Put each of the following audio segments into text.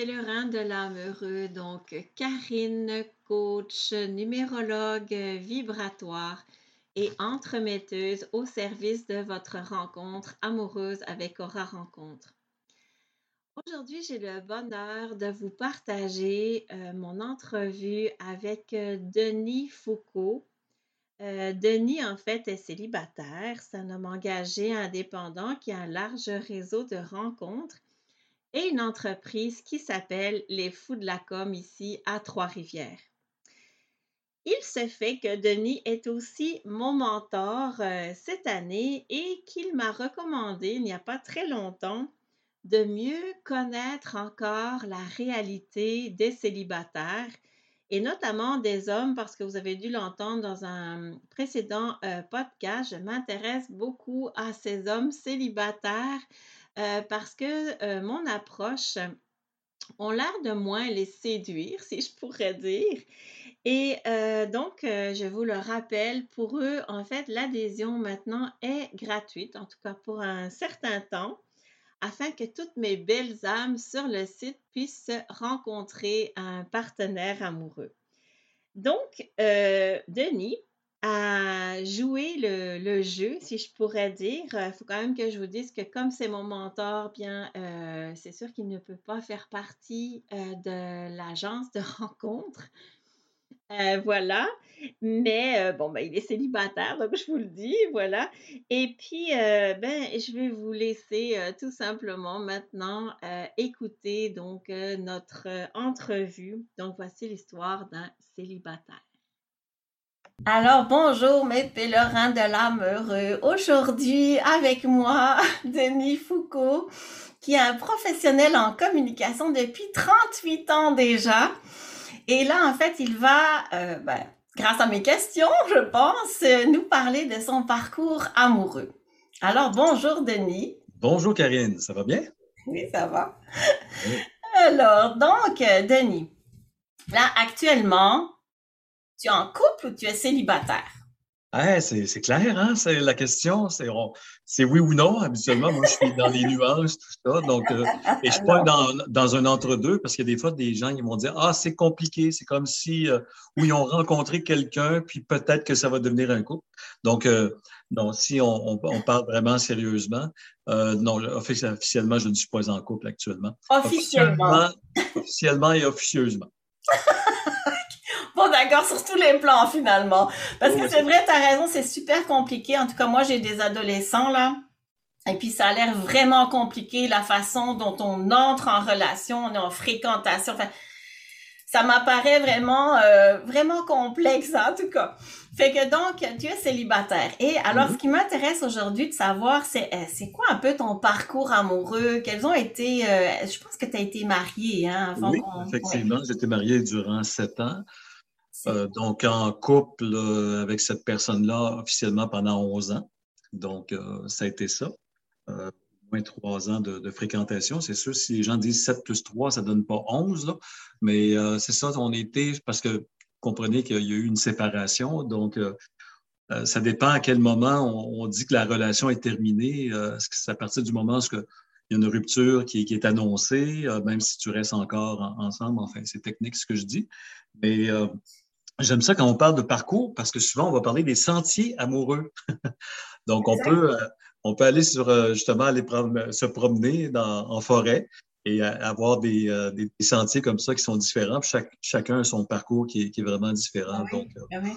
Pèlerins de l'âme heureux, donc Karine, coach, numérologue vibratoire et entremetteuse au service de votre rencontre amoureuse avec Aura Rencontre. Aujourd'hui, j'ai le bonheur de vous partager euh, mon entrevue avec euh, Denis Foucault. Euh, Denis, en fait, est célibataire. C'est un homme engagé, indépendant qui a un large réseau de rencontres et une entreprise qui s'appelle Les Fous de la Com ici à Trois-Rivières. Il se fait que Denis est aussi mon mentor euh, cette année et qu'il m'a recommandé il n'y a pas très longtemps de mieux connaître encore la réalité des célibataires et notamment des hommes parce que vous avez dû l'entendre dans un précédent euh, podcast. Je m'intéresse beaucoup à ces hommes célibataires euh, parce que euh, mon approche ont l'air de moins les séduire, si je pourrais dire. Et euh, donc, je vous le rappelle, pour eux, en fait, l'adhésion maintenant est gratuite, en tout cas pour un certain temps, afin que toutes mes belles âmes sur le site puissent rencontrer un partenaire amoureux. Donc, Denis, à jouer le, jeu, si je pourrais dire. Il faut quand même que je vous dise que comme c'est mon mentor, bien, euh, c'est sûr qu'il ne peut pas faire partie euh, de l'agence de rencontre. Euh, voilà. Mais bon, ben, il est célibataire, donc je vous le dis, voilà. Et puis, ben, je vais vous laisser tout simplement maintenant écouter donc notre entrevue. Donc, voici l'histoire d'un célibataire. Alors, bonjour mes pèlerins de l'âme heureux. Aujourd'hui, avec moi, Denis Foucault, qui est un professionnel en communication depuis 38 ans déjà. Et là, en fait, il va, euh, ben, grâce à mes questions, je pense, nous parler de son parcours amoureux. Alors, bonjour Denis. Bonjour Karine, ça va bien? Oui, ça va. Alors, donc, Denis, là, actuellement, tu es en couple ou tu es célibataire? C'est clair, hein? C'est la question. C'est oui ou non. Habituellement, moi, je suis dans les nuances, tout ça. Donc, euh, et je suis pas dans, dans un entre-deux parce qu'il y a des fois des gens qui vont dire Ah, c'est compliqué. C'est comme si euh, ils ont rencontré quelqu'un, puis peut-être que ça va devenir un couple. Donc, euh, si on, on, parle vraiment sérieusement, euh, non, officiellement, je ne suis pas en couple actuellement. Officiellement. officiellement et officieusement. D'accord, sur tous les plans, finalement. Parce que c'est vrai, tu as raison, c'est super compliqué. En tout cas, moi, j'ai des adolescents, là. Et puis, ça a l'air vraiment compliqué, la façon dont on entre en relation, on est en fréquentation. Enfin, ça m'apparaît vraiment, euh, vraiment complexe, en tout cas. Fait que donc, tu es célibataire. Et alors, mhm. ce qui m'intéresse aujourd'hui de savoir, c'est euh, c'est quoi un peu ton parcours amoureux? Quels ont été, euh, je pense que tu as été marié, hein, avant Oui, effectivement, j'étais marié durant sept ans. Euh, donc, en couple euh, avec cette personne-là officiellement pendant 11 ans. Donc, euh, ça a été ça. moins trois ans de, fréquentation. C'est sûr, si les gens disent 7 plus 3, ça ne donne pas 11, là. mais c'est ça, on était, parce que comprenez qu'il y a eu une séparation. Donc, ça dépend à quel moment on, dit que la relation est terminée. C'est à partir du moment où il y a une rupture qui, est annoncée, même si tu restes encore ensemble. Enfin, c'est technique ce que je dis. Mais J'aime ça quand on parle de parcours parce que souvent on va parler des sentiers amoureux. Donc on peut, euh, on peut aller sur euh, justement aller se promener en forêt et avoir euh, des, sentiers comme ça qui sont différents. chacun a son parcours qui est, vraiment différent. Donc, ah oui,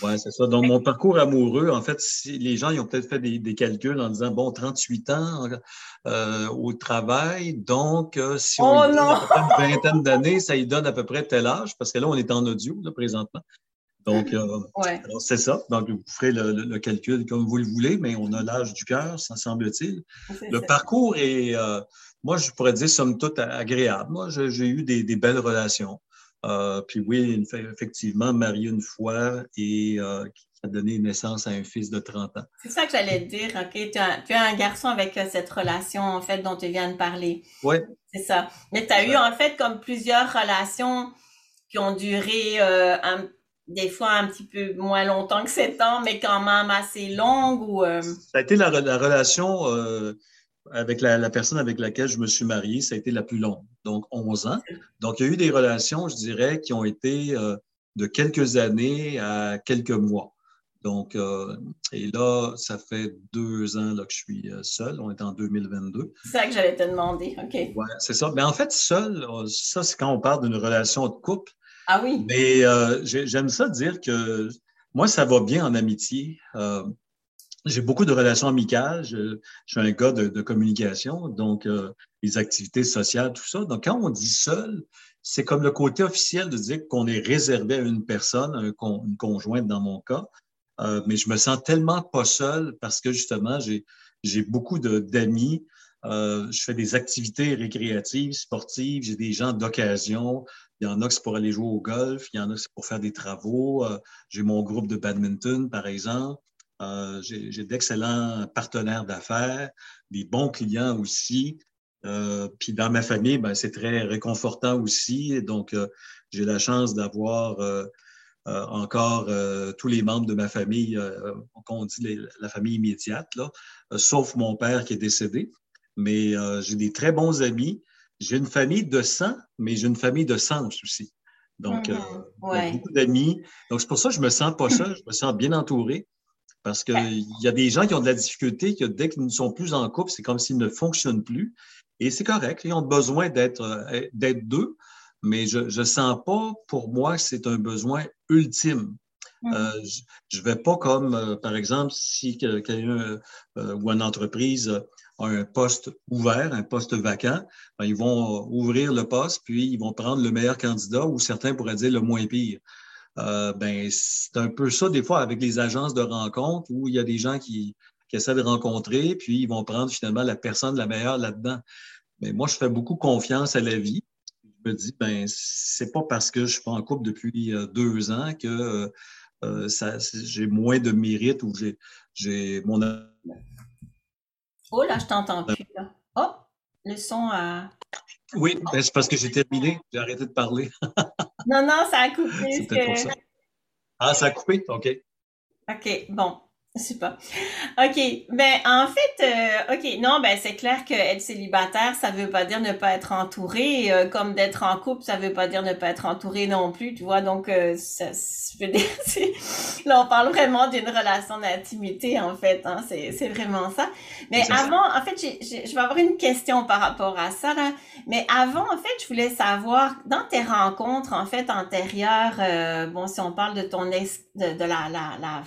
c'est ça. Donc, mon parcours amoureux, en fait, si les gens ils ont peut-être fait des, calculs en disant, bon, 38 ans euh, au travail, donc euh, si on oh une vingtaine d'années, ça y donne à peu près tel âge, parce que là, on est en audio, là, présentement. Donc, euh, c'est ça. Donc, vous ferez le, calcul comme vous le voulez, mais on a l'âge du cœur, ça semble-t-il. Le parcours est, moi, je pourrais dire, somme toute, agréable. Moi, j'ai eu des, des belles relations. Euh, puis oui, effectivement, marié une fois et euh, qui a donné naissance à un fils de 30 ans. C'est ça que j'allais te dire, OK? Tu as, tu as, un garçon avec euh, cette relation, en fait, dont tu viens de parler. Oui. C'est ça. Mais tu as eu, en fait, comme plusieurs relations qui ont duré des fois un petit peu moins longtemps que 7 ans, mais quand même assez longues ou... Ça a été la, la relation avec la, personne avec laquelle je me suis marié, ça a été la plus longue, donc 11 ans. Donc, il y a eu des relations, je dirais, qui ont été euh, de quelques années à quelques mois. Donc, euh, et là, ça fait deux ans là, que je suis euh, seul. On est en 2022. C'est ça que j'allais te demander. OK. Ouais, c'est ça. Mais en fait, seul, ça, c'est quand on parle d'une relation de couple. Ah oui. Mais j'aime ça dire que moi, ça va bien en amitié j'ai beaucoup de relations amicales. Je, suis un gars de, communication, donc euh, les activités sociales, tout ça. Donc, quand on dit seul, c'est comme le côté officiel de dire qu'on est réservé à une personne, un, une conjointe dans mon cas. Euh, mais je me sens tellement pas seul parce que justement, j'ai beaucoup d'amis. Euh, je fais des activités récréatives, sportives. J'ai des gens d'occasion. Il y en a qui c'est pour aller jouer au golf. Il y en a qui c'est pour faire des travaux. j'ai mon groupe de badminton, par exemple. Euh, j'ai d'excellents partenaires d'affaires, des bons clients aussi. Euh, puis dans ma famille, ben, c'est très réconfortant aussi. Donc, euh, j'ai la chance d'avoir encore tous les membres de ma famille, on dit la famille immédiate, là, sauf mon père qui est décédé. Mais j'ai des très bons amis. J'ai une famille de sang, mais j'ai une famille de sens aussi. Donc, mm-hmm. beaucoup d'amis. Donc, c'est pour ça que je me sens pas seul, je me sens bien entouré. Parce qu'il y a des gens qui ont de la difficulté, que dès qu'ils ne sont plus en couple, c'est comme s'ils ne fonctionnent plus. Et c'est correct, ils ont besoin d'être euh, deux, mais je ne sens pas, pour moi, que c'est un besoin ultime. Mm. Euh, je ne vais pas comme, euh, par exemple, si quelqu'un ou une entreprise a un poste ouvert, un poste vacant, ben, ils vont ouvrir le poste, puis ils vont prendre le meilleur candidat ou certains pourraient dire le moins pire. Euh, ben, c'est un peu ça des fois avec les agences de rencontres où il y a des gens qui, essaient de rencontrer, puis ils vont prendre finalement la personne la meilleure là-dedans. Mais moi, je fais beaucoup confiance à la vie. Je me dis, ben, c'est pas parce que je suis pas en couple depuis euh, deux ans que euh, j'ai moins de mérite ou j'ai mon. Oh là, je t'entends plus. Oh, le son a. Oui, ben, c'est parce que j'ai terminé. J'ai arrêté de parler. non, non, ça a coupé. C'était pour ça. Ah, ça a coupé? OK. OK, bon. Super. OK. Ben, en fait, euh, OK, non, ben, c'est clair qu'être célibataire, ça veut pas dire ne pas être entouré. Euh, comme d'être en couple, ça veut pas dire ne pas être entouré non plus, tu vois. Donc, euh, ça, je veux dire, là, on parle vraiment d'une relation d'intimité, en fait. Hein, c'est, c'est vraiment ça. Mais avant, en fait, je vais avoir une question par rapport à ça, là. Mais avant, en fait, je voulais savoir, dans tes rencontres, en fait, antérieures, bon, si on parle de ton ex, de, de la, la, la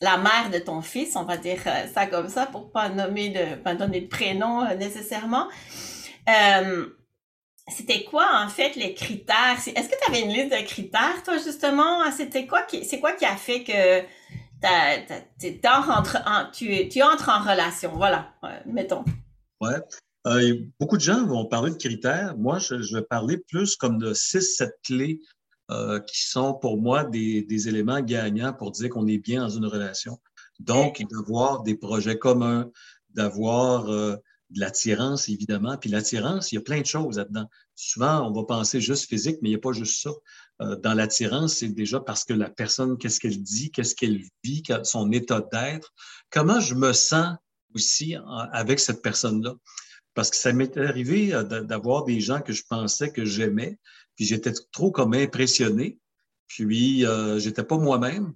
la mère de ton fils, on va dire euh, ça comme ça pour pas nommer pas donner de prénom euh, nécessairement. Euh, c'était quoi en fait les critères? Est-ce que tu avais une liste de critères toi justement C'était quoi c'est quoi qui a fait que tu, tu entres en relation? Voilà, mettons. Ouais. beaucoup de gens vont parler de critères. Moi, je, je vais parler plus comme de 6-7 clés euh, qui sont pour moi des, des, éléments gagnants pour dire qu'on est bien dans une relation. Donc, d'avoir des projets communs, d'avoir euh, de l'attirance, évidemment. Puis l'attirance, il y a plein de choses là-dedans. Souvent, on va penser juste physique, mais il n'y a pas juste ça. Euh, dans l'attirance, c'est déjà parce que la personne, qu'est-ce qu'elle dit, qu'est-ce qu'elle vit, son état d'être, comment je me sens aussi avec cette personne-là? Parce que ça m'est arrivé d'avoir des gens que je pensais que j'aimais, puis j'étais trop comme impressionné. Puis euh, j'étais pas moi-même.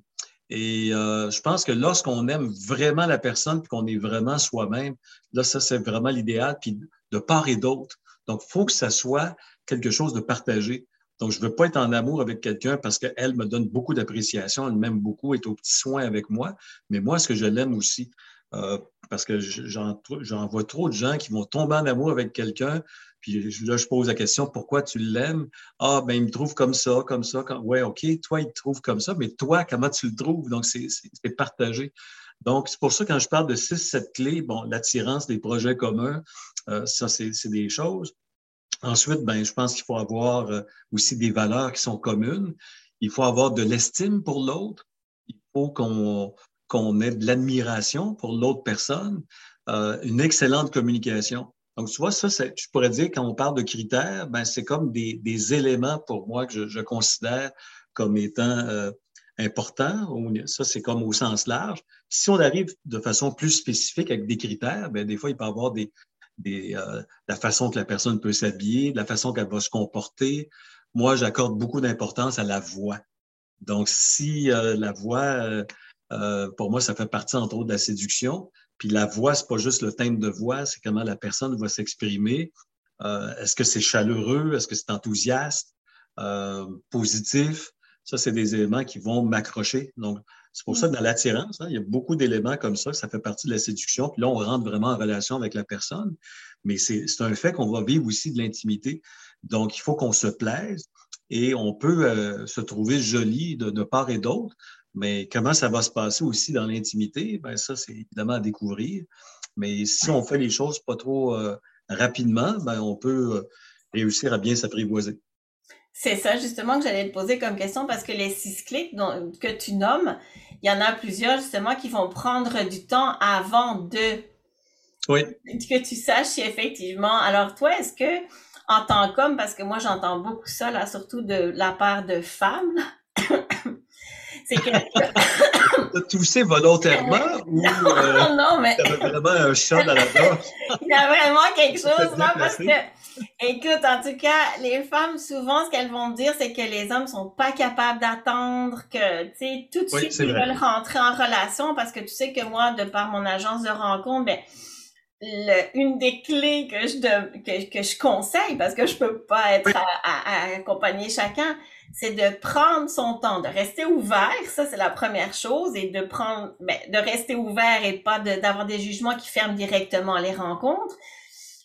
Et euh, je pense que lorsqu'on aime vraiment la personne, puis qu'on est vraiment soi-même, là, ça, c'est vraiment l'idéal, puis de part et d'autre. Donc, il faut que ça soit quelque chose de partagé. Donc, je ne veux pas être en amour avec quelqu'un parce qu'elle me donne beaucoup d'appréciation, elle m'aime beaucoup, est au petit soin avec moi, mais moi, est-ce que je l'aime aussi? Euh, parce que j'en vois trop de gens qui vont tomber en amour avec quelqu'un, puis là, je pose la question, pourquoi tu l'aimes? Ah, ben, il me trouve comme ça, comme ça. Comme... Ouais, OK, toi, il te trouve comme ça, mais toi, comment tu le trouves? Donc, c'est partagé. Donc, c'est pour ça, quand je parle de six, sept clés, bon, l'attirance des projets communs, euh, ça, c'est des choses. Ensuite, ben, je pense qu'il faut avoir euh, aussi des valeurs qui sont communes. Il faut avoir de l'estime pour l'autre. Il faut qu'on qu'on ait de l'admiration pour l'autre personne, euh, une excellente communication. Donc, tu vois, ça, je pourrais dire, quand on parle de critères, ben, c'est comme des, éléments pour moi que je, considère comme étant euh, importants. Ça, c'est comme au sens large. Si on arrive de façon plus spécifique avec des critères, ben, des fois, il peut y avoir des, des, euh, la façon que la personne peut s'habiller, la façon qu'elle va se comporter. Moi, j'accorde beaucoup d'importance à la voix. Donc, si euh, la voix, pour moi, ça fait partie entre autres de la séduction. Puis la voix, c'est pas juste le thème de voix, c'est comment la personne va s'exprimer. Est-ce que c'est chaleureux? Est-ce que c'est enthousiaste? positif? Ça, c'est des éléments qui vont m'accrocher. Donc, c'est pour ça que dans l'attirance, hein, il y a beaucoup d'éléments comme ça, ça fait partie de la séduction. Puis là, on rentre vraiment en relation avec la personne. Mais c'est un fait qu'on va vivre aussi de l'intimité. Donc, il faut qu'on se plaise et on peut euh, se trouver joli de, part et d'autre. Mais comment ça va se passer aussi dans l'intimité? Ben ça, c'est évidemment à découvrir. Mais si on fait les choses pas trop euh, rapidement, ben on peut euh, réussir à bien s'apprivoiser. C'est ça justement que j'allais te poser comme question parce que les six clics que tu nommes, il y en a plusieurs justement qui vont prendre du temps avant de oui. que tu saches si effectivement. Alors toi, est-ce que en tant qu'homme, parce que moi j'entends beaucoup ça là, surtout de la part de femmes, c'est que T'as toussé volontairement ou euh, non, mais... vraiment un chat dans la gorge? Il y a vraiment quelque chose là parce que Écoute, en tout cas, les femmes, souvent, ce qu'elles vont dire, c'est que les hommes sont pas capables d'attendre que, tu sais, tout de suite, ils veulent rentrer en relation parce que tu sais que moi, de par mon agence de rencontre, ben, une des clés que je, que, que, je conseille, parce que je peux pas être à, accompagner chacun, c'est de prendre son temps, de rester ouvert, ça c'est la première chose, et de prendre, ben, de rester ouvert et pas d'avoir des jugements qui ferment directement les rencontres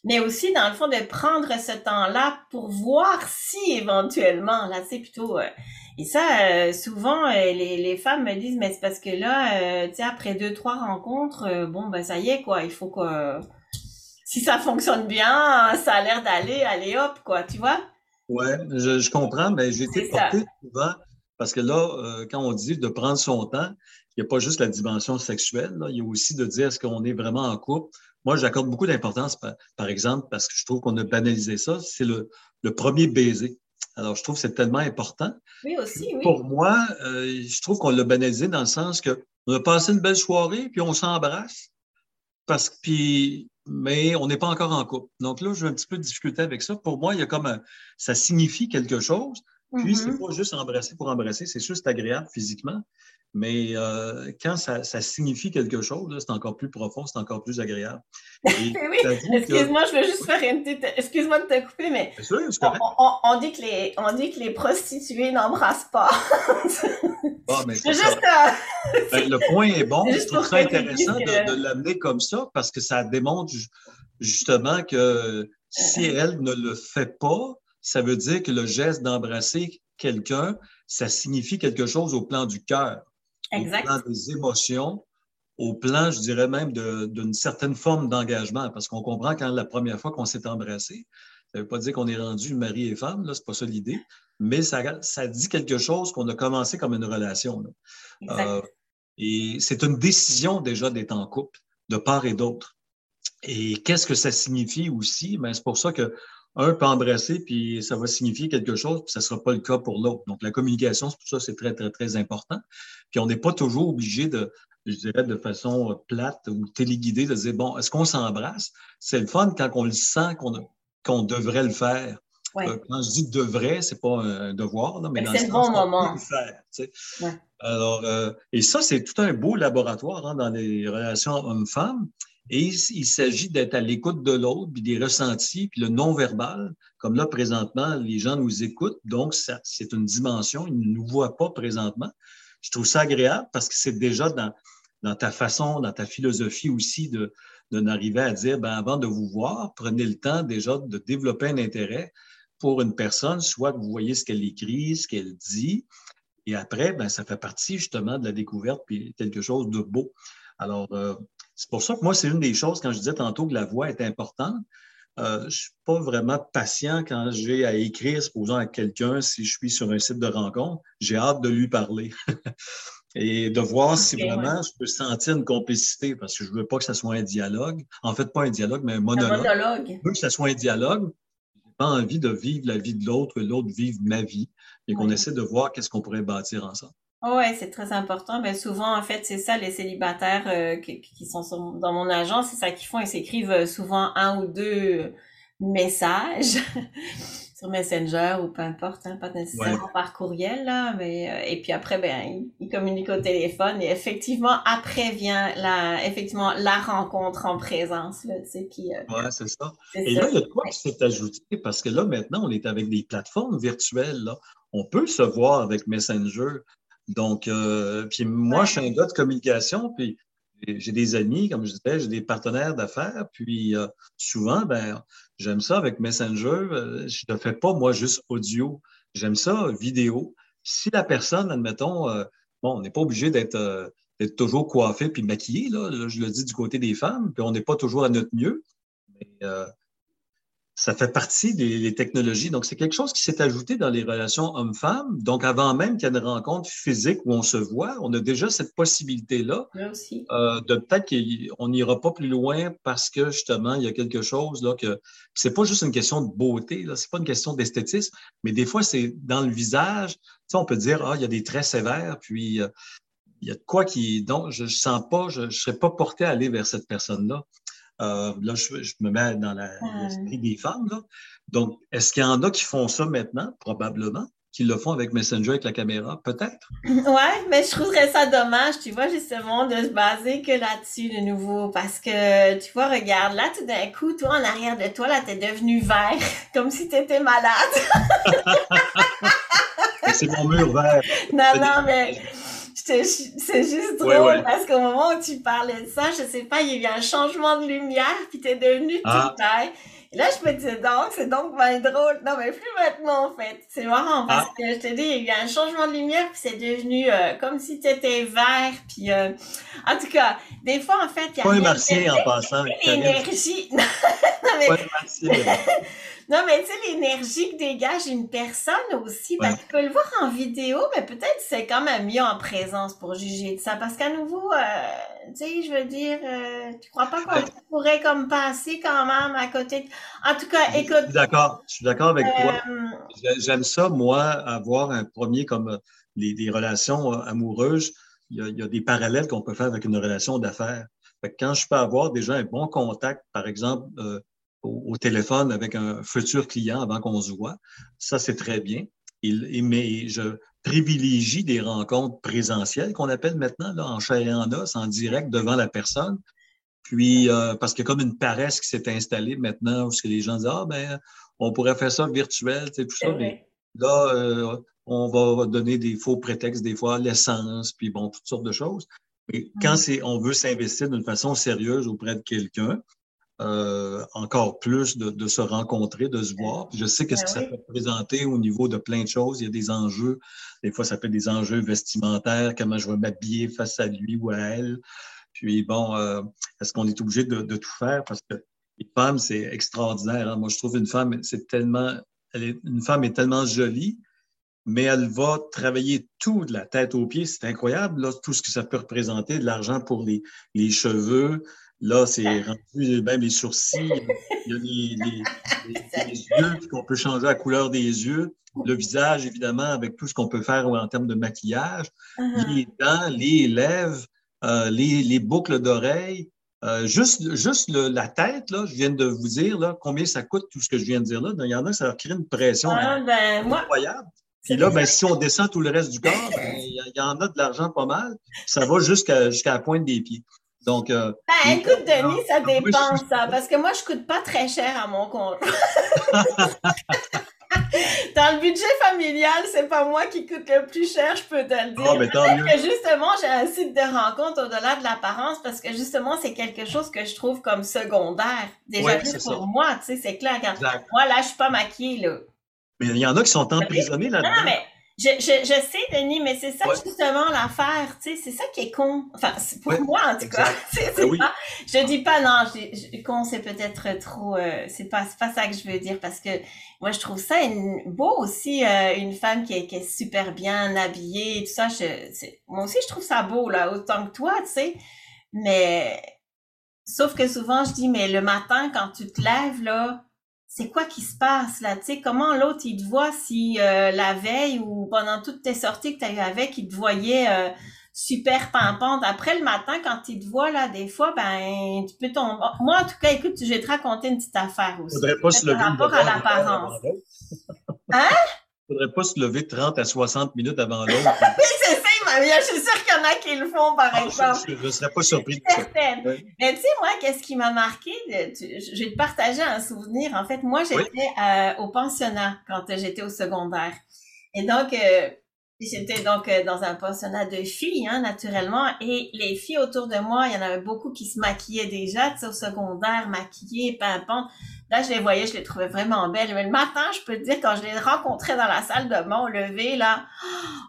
mais aussi dans le fond de prendre ce temps-là pour voir si éventuellement, là c'est plutôt... Euh, et ça, euh, souvent, euh, les, les femmes me disent, mais c'est parce que là, tu sais, après deux, trois rencontres, bon, ben ça y est, quoi, il faut que... Si ça fonctionne bien, ça a l'air d'aller, allez hop, quoi, tu vois? Ouais, je, je comprends, mais j'ai été porté souvent, parce que là, quand on dit de prendre son temps, il n'y a pas juste la dimension sexuelle, là, il y a aussi de dire est-ce qu'on est vraiment en couple, moi, j'accorde beaucoup d'importance, par, exemple, parce que je trouve qu'on a banalisé ça, c'est le, premier baiser. Alors, je trouve que c'est tellement important. Oui, aussi, oui. Pour moi, euh, je trouve qu'on l'a banalisé dans le sens que on a passé une belle soirée, puis on s'embrasse, parce que, puis, mais on n'est pas encore en couple. Donc là, j'ai un petit peu de difficulté avec ça. Pour moi, il y a comme un, ça signifie quelque chose. Puis, mm-hmm. c'est pas juste embrasser pour embrasser, c'est juste agréable physiquement. Mais euh, quand ça, signifie quelque chose, c'est encore plus profond, c'est encore plus agréable. oui, excuse-moi, je veux juste faire une petite. Excuse-moi de te couper, mais. on, dit que les, on dit que les prostituées n'embrassent pas. bon, mais c'est juste, euh, ben, le point est bon. Je trouve ça intéressant de, l'amener comme ça parce que ça démontre justement que si elle ne le fait pas, ça veut dire que le geste d'embrasser quelqu'un, ça signifie quelque chose au plan du cœur au plan des émotions, au plan, je dirais même, d'une certaine forme d'engagement, parce qu'on comprend quand la première fois qu'on s'est embrassé, ça ne veut pas dire qu'on est rendu mari et femme, là, c'est pas ça l'idée, mais ça, ça, dit quelque chose qu'on a commencé comme une relation. Euh, et c'est une décision déjà d'être en couple, de part et d'autre. Et qu'est-ce que ça signifie aussi? Ben, c'est pour ça que un peut embrasser, puis ça va signifier quelque chose, puis ça ne sera pas le cas pour l'autre. Donc, la communication, c'est pour ça c'est très, très, très important. Puis on n'est pas toujours obligé de, je dirais, de façon plate ou téléguidée, de dire, bon, est-ce qu'on s'embrasse? C'est le fun quand on le sent qu'on devrait le faire. Euh, quand je dis devrait, c'est pas un devoir, là, mais dans le, bon moment. le faire. Alors, euh, et ça, c'est tout un beau laboratoire hein, dans les relations hommes-femmes. Et il, s'agit d'être à l'écoute de l'autre, puis des ressentis, puis le non-verbal. Comme là, présentement, les gens nous écoutent, donc c'est une dimension, ils ne nous voient pas présentement. Je trouve ça agréable parce que c'est déjà dans, ta façon, dans ta philosophie aussi de, de n'arriver à dire, ben, avant de vous voir, prenez le temps déjà de développer un intérêt pour une personne, soit que vous voyez ce qu'elle écrit, ce qu'elle dit, et après, ben, ça fait partie justement de la découverte, puis quelque chose de beau. Alors, euh, c'est pour ça que moi, c'est une des choses, quand je disais tantôt que la voix est importante, euh, je ne suis pas vraiment patient quand j'ai à écrire, supposons à quelqu'un, si je suis sur un site de rencontre, j'ai hâte de lui parler. Et de voir si vraiment je peux sentir une complicité, parce que je ne veux pas que ce soit un dialogue. En fait, pas un dialogue, mais un monologue. Un monologue. Je veux que ce soit un dialogue. Je n'ai pas envie de vivre la vie de l'autre, que l'autre vive ma vie. Et qu'on essaie de voir qu'est-ce qu'on pourrait bâtir ensemble. Ouais, c'est très important. Ben, souvent, en fait, c'est ça, les célibataires euh, qui, qui sont dans mon agence, c'est ça qu'ils font. Ils s'écrivent euh, souvent un ou deux messages sur Messenger ou peu importe, hein, pas nécessairement par courriel, là, mais euh, et puis après, ben, ils, communiquent au téléphone et effectivement, après vient la, effectivement, la rencontre en présence, là, tu sais, qui... ouais, c'est ça. Et là, il y a quoi qui s'est ajouté? Parce que là, maintenant, on est avec des plateformes virtuelles, là. On peut se voir avec Messenger. Donc, euh, puis moi, je suis un gars de communication, puis j'ai des amis, comme je disais, j'ai des partenaires d'affaires, puis euh, souvent, ben, j'aime ça avec Messenger. Euh, je ne fais pas, moi, juste audio. J'aime ça vidéo. Si la personne, admettons, bon, on n'est pas obligé d'être toujours coiffé puis maquillé, là, je le dis du côté des femmes, puis on n'est pas toujours à notre mieux. Mais ça fait partie des, technologies. Donc, c'est quelque chose qui s'est ajouté dans les relations hommes-femmes. Donc, avant même qu'il y ait une rencontre physique où on se voit, on a déjà cette possibilité-là euh, de peut-être qu'on n'ira pas plus loin parce que justement, il y a quelque chose là que c'est pas juste une question de beauté, c'est pas une question d'esthétisme, mais des fois, c'est dans le visage. Tu sais, on peut dire, ah, il y a des traits sévères, puis euh, il y a de quoi qui, donc, je, ne sens pas, je, ne serais pas porté à aller vers cette personne-là. Euh, là, je, me mets dans l'esprit des femmes. Là. Donc, est-ce qu'il y en a qui font ça maintenant? Probablement. Qui le font avec Messenger, avec la caméra? Peut-être? Ouais, mais je trouverais ça dommage, tu vois, justement, de se baser que là-dessus de nouveau. Parce que, tu vois, regarde, là, tout d'un coup, toi, en arrière de toi, là, t'es devenu vert, comme si t'étais malade. C'est mon mur vert. Non, non, mais c'est juste drôle parce qu'au moment où tu parlais de ça, je sais pas, il y a eu un changement de lumière, puis t'es devenu ah. tout taille. Et là, je me disais donc, c'est donc bien drôle. Non, mais plus maintenant, en fait. C'est marrant parce ah. que je te dis, il y a eu un changement de lumière, puis c'est devenu euh, comme si t'étais vert, puis euh, en tout cas, des fois, en fait, il y a... Pas un martien en passant. L'énergie. non, mais... non, mais tu sais, l'énergie que dégage une personne aussi, ben, tu peux le voir en vidéo, mais peut-être c'est quand même mieux en présence pour juger de ça. Parce qu'à nouveau, euh, tu sais, je veux dire, euh, tu crois pas qu'on pourrait comme passer quand même à côté de... En tout cas, écoute... Je suis d'accord, je suis d'accord avec toi. Euh, j'aime ça, moi, avoir un premier comme les, des relations amoureuses. Il y, a, il y a des parallèles qu'on peut faire avec une relation d'affaires. Quand je peux avoir déjà un bon contact, par exemple, au, téléphone avec un futur client avant qu'on se voit. Ça, c'est très bien. Il, mais je privilégie des rencontres présentielles qu'on appelle maintenant, là, en chair et en os, en direct devant la personne. Puis, euh, parce qu'il y a comme une paresse qui s'est installée maintenant, où que les gens disent Ah, ben, on pourrait faire ça virtuel, tu sais, tout ça. Mais là, euh, on va donner des faux prétextes, des fois, l'essence, puis bon, toutes sortes de choses. Mais quand c'est, on veut s'investir d'une façon sérieuse auprès de quelqu'un, euh, encore plus de, se rencontrer, de se voir. je sais qu'est-ce ben que ça peut présenter au niveau de plein de choses. Il y a des enjeux. Des fois, ça peut être des enjeux vestimentaires, comment je vais m'habiller face à lui ou à elle. Puis bon, euh, est-ce qu'on est obligé de, tout faire? Parce que les femmes, c'est extraordinaire. Hein. Moi, je trouve une femme, c'est tellement, elle est, une femme est tellement jolie, mais elle va travailler tout de la tête aux pieds. C'est incroyable, là, tout ce que ça peut représenter, de l'argent pour les, les cheveux, Là, c'est rendu même les sourcils, il y a les, yeux, qu'on peut changer la couleur des yeux, le visage, évidemment, avec tout ce qu'on peut faire en termes de maquillage, uh-huh. les dents, les lèvres, euh, les, boucles d'oreilles. Euh, juste juste la tête, là, je viens de vous dire là, combien ça coûte tout ce que je viens de dire là. Il y en a, ça crée une pression ah, ben, incroyable. Puis là, ben, si on descend tout le reste du corps, ben, il y, en a de l'argent pas mal. Ça va jusqu'à jusqu'à la pointe des pieds. Donc, euh, ben, écoute, Denis, ça dépend, ça. Parce que moi, je coûte pas très cher à mon compte. Dans le budget familial, c'est pas moi qui coûte le plus cher, je peux te le dire. Oh, mais que justement, j'ai un site de rencontre au-delà de l'apparence parce que justement, c'est quelque chose que je trouve comme secondaire. Déjà, pour moi, tu sais, c'est clair. moi, là, je suis pas maquillée, là. Mais il y en a qui sont emprisonnés là-dedans. Non, mais je, je, je sais, Denis, mais c'est ça justement l'affaire, tu sais, c'est ça qui est con. Enfin, pour moi, en tout cas. Ben pas, je dis pas non, je, con, c'est peut-être trop, euh, c'est pas, c'est pas ça que je veux dire parce que moi, je trouve ça une, beau aussi, euh, une femme qui est, qui est super bien habillée, tout ça. Je, moi aussi, je trouve ça beau, là, autant que toi, tu sais. Mais, sauf que souvent, je dis, mais le matin, quand tu te lèves, là, c'est quoi qui se passe là? Tu sais, comment l'autre, il te voit si euh, la veille ou pendant toutes tes sorties que tu as eu avec, il te voyait euh, super pimpante. Après le matin, quand il te voit là, des fois, ben, tu peux tomber. Moi, en tout cas, écoute, je vais te raconter une petite affaire aussi. Faudrait pas se lever. Par rapport à l'apparence. Hein? Faudrait pas se lever 30 à 60 minutes avant l'autre. c'est ça, je suis sûre qu'il y en a qui le font, par ah, exemple. Je ne serais pas surpris de ça. Mais tu sais, moi, qu'est-ce qui m'a marqué? je vais te partager un souvenir. En fait, moi, j'étais euh, au pensionnat quand j'étais au secondaire. Et donc, euh, j'étais donc euh, dans un pensionnat de filles, hein, naturellement. Et les filles autour de moi, il y en avait beaucoup qui se maquillaient déjà, tu sais, au secondaire, maquillées, pimpantes. Là, je les voyais, je les trouvais vraiment belles. Mais le matin, je peux te dire, quand je les rencontrais dans la salle de mon lever, là,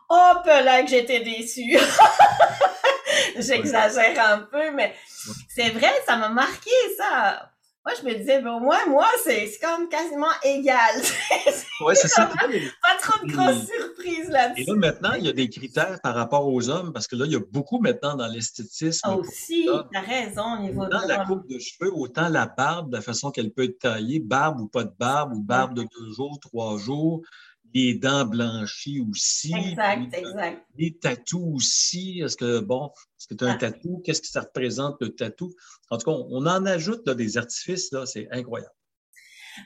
hop là que j'étais déçue. J'exagère un peu, mais c'est vrai, ça m'a marqué, ça. Moi, je me disais, bon, moi, moi, c'est comme quasiment égal. oui, c'est ça. Pas trop de grosses surprises là-dessus. Et là, maintenant, il y a des critères par rapport aux hommes, parce que là, il y a beaucoup maintenant dans l'esthétisme. Aussi, tu as raison au niveau de la coupe de cheveux, autant la barbe, la façon qu'elle peut être taillée, barbe ou pas de barbe, ou barbe de deux jours, trois jours, les dents blanchies aussi. Exact, exact. Les tatous aussi. Est-ce que, bon, est-ce que tu as un ah. tatou? Qu'est-ce que ça représente, le tatou? En tout cas, on en ajoute des artifices, là, c'est incroyable.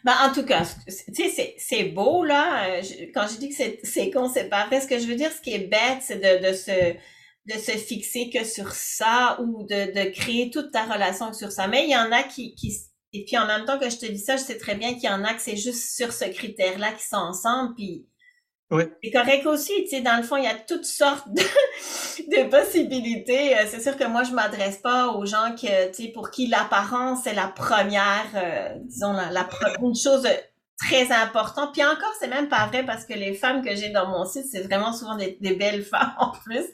Ben, en tout cas, tu sais, c'est beau, là. Quand je dis que c'est con, c'est pas vrai. Ce que je veux dire, ce qui est bête, c'est de, de se de se fixer que sur ça ou de, de créer toute ta relation sur ça. Mais il y en a qui, qui, et puis en même temps que je te dis ça, je sais très bien qu'il y en a que c'est juste sur ce critère-là qui sont ensemble. Puis oui. c'est correct aussi. Tu sais, dans le fond, il y a toutes sortes de, de possibilités. Euh, c'est sûr que moi, je m'adresse pas aux gens que, tu sais, pour qui l'apparence est la première, euh, disons, la, la une chose très importante. Puis encore, c'est même pas vrai parce que les femmes que j'ai dans mon site, c'est vraiment souvent des, des belles femmes en plus.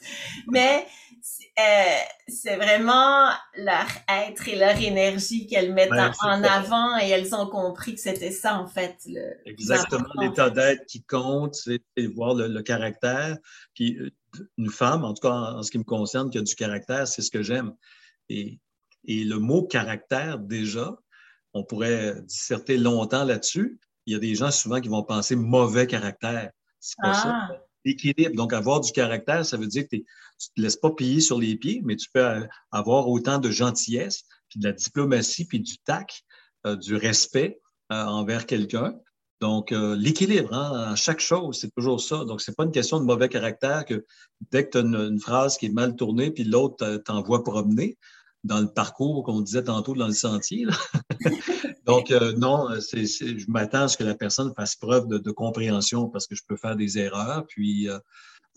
Mais euh, c'est vraiment leur être et leur énergie qu'elles mettent en, avant et elles ont compris que c'était ça, en fait. Exactement, l'état d'être qui compte, c'est voir le, caractère. Puis euh, une femme, en tout cas en, ce qui me concerne, qui a du caractère, c'est ce que j'aime. Et, et le mot caractère, déjà, on pourrait disserter longtemps là-dessus. Il y a des gens souvent qui vont penser mauvais caractère. C'est pas ça. L'équilibre. Donc, avoir du caractère, ça veut dire que tu ne te laisses pas piller sur les pieds, mais tu peux euh, avoir autant de gentillesse, puis de la diplomatie, puis du tact, euh, du respect euh, envers quelqu'un. Donc, l'équilibre, hein, chaque chose, c'est toujours ça. Donc, c'est pas une question de mauvais caractère que dès que tu as une, phrase qui est mal tournée, puis l'autre t'envoie promener dans le parcours qu'on disait tantôt dans le sentier. Donc, euh, non, je m'attends à ce que la personne fasse preuve de, compréhension parce que je peux faire des erreurs. Puis, euh,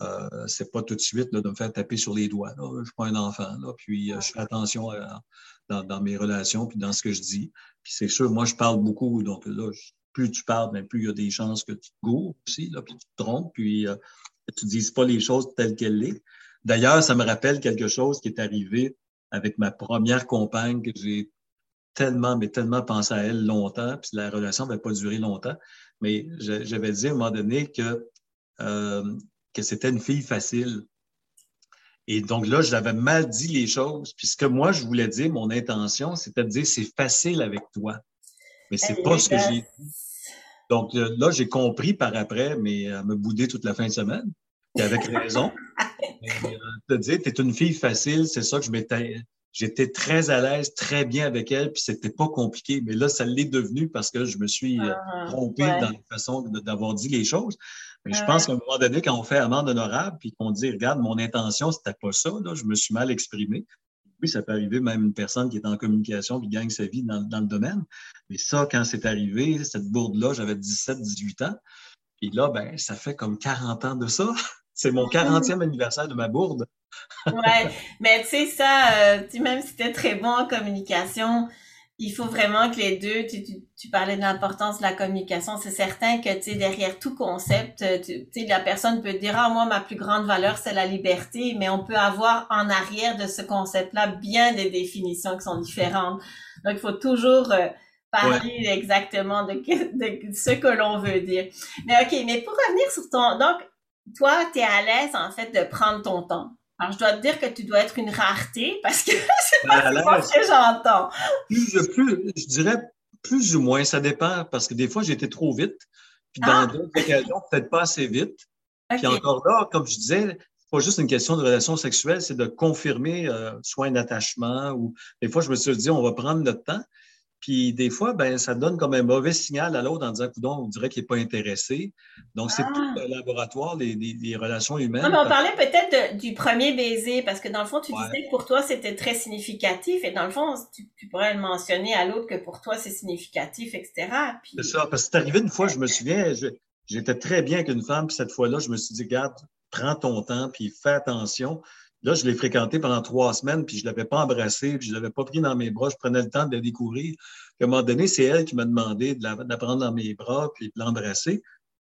euh, c'est pas tout de suite de me faire taper sur les doigts. Je ne suis pas un enfant. Puis, je fais attention dans, mes relations puis dans ce que je dis. Puis, c'est sûr, moi, je parle beaucoup. Donc, là, plus tu parles, ben, plus il y a des chances que tu te gourres aussi, là, puis tu te trompes, puis que tu ne dises pas les choses telles qu'elles sont. D'ailleurs, ça me rappelle quelque chose qui est arrivé avec ma première compagne que j'ai tellement, mais tellement pensé à elle longtemps, puis la relation n'avait pas duré longtemps. Mais j'avais dit à un moment donné que, euh, que c'était une fille facile. Et donc là, j'avais mal dit les choses. Puis ce que moi, je voulais dire, mon intention, c'était de dire c'est facile avec toi. Mais c'est pas ce que j'ai dit. Donc euh, là, j'ai compris par après, mais elle me boudé toute la fin de semaine. Et avec raison. te dire, tu es une fille facile, c'est ça que je m'étais J'étais très à l'aise, très bien avec elle, puis c'était pas compliqué. Mais là, ça l'est devenu parce que je me suis euh, ah, trompé dans la façon d'avoir dit les choses. Mais je pense qu'à un moment donné, quand on fait amende honorable, puis qu'on dit, regarde, mon intention, c'était pas ça, là, je me suis mal exprimé. Oui, ça peut arriver même une personne qui est en communication puis gagne sa vie dans, dans le domaine. Mais ça, quand c'est arrivé, cette bourde-là, j'avais 17, 18 ans. Et là, ben, ça fait comme 40 ans de ça. C'est mon 40e anniversaire de ma bourde. ouais, mais tu sais, ça, euh, même si tu es très bon en communication, il faut vraiment que les deux, tu, tu, parlais de l'importance de la communication, c'est certain que, tu sais, derrière tout concept, euh, tu sais, la personne peut dire, ah, moi, ma plus grande valeur, c'est la liberté, mais on peut avoir en arrière de ce concept-là bien des définitions qui sont différentes. Donc, il faut toujours euh, parler exactement de, de, ce que l'on veut dire. Mais OK, mais pour revenir sur ton... Donc, toi, tu es à l'aise, en fait, de prendre ton temps. Alors, je dois te dire que tu dois être une rareté parce que c'est pas ce que j'entends. Plus, plus, je dirais plus ou moins, ça dépend, parce que des fois, j'étais trop vite. Puis dans ah! d'autres occasions, peut-être pas assez vite. Puis encore là, comme je disais, c'est pas juste une question de relation sexuelle, c'est de confirmer euh, soit un attachement ou des fois, je me suis dit, on va prendre notre temps. Puis des fois, ben, ça donne comme un mauvais signal à l'autre en disant, on dirait qu'il n'est pas intéressé. Donc, c'est tout ah! le laboratoire des, relations humaines. Non, mais on parlait peut-être du premier baiser, parce que dans le fond, tu disais que pour toi, c'était très significatif. Et dans le fond, tu, pourrais le mentionner à l'autre que pour toi, c'est significatif, etc. C'est ça, parce que c'est arrivé une fois, je me souviens, j'étais très bien avec une femme, puis cette fois-là, je me suis dit, garde, prends ton temps, puis fais attention. Là, je l'ai fréquenté pendant trois semaines, puis je ne l'avais pas embrassé, puis je ne l'avais pas pris dans mes bras. Je prenais le temps de la découvrir. Puis à un moment donné, c'est elle qui m'a demandé de la, prendre dans mes bras, puis de l'embrasser.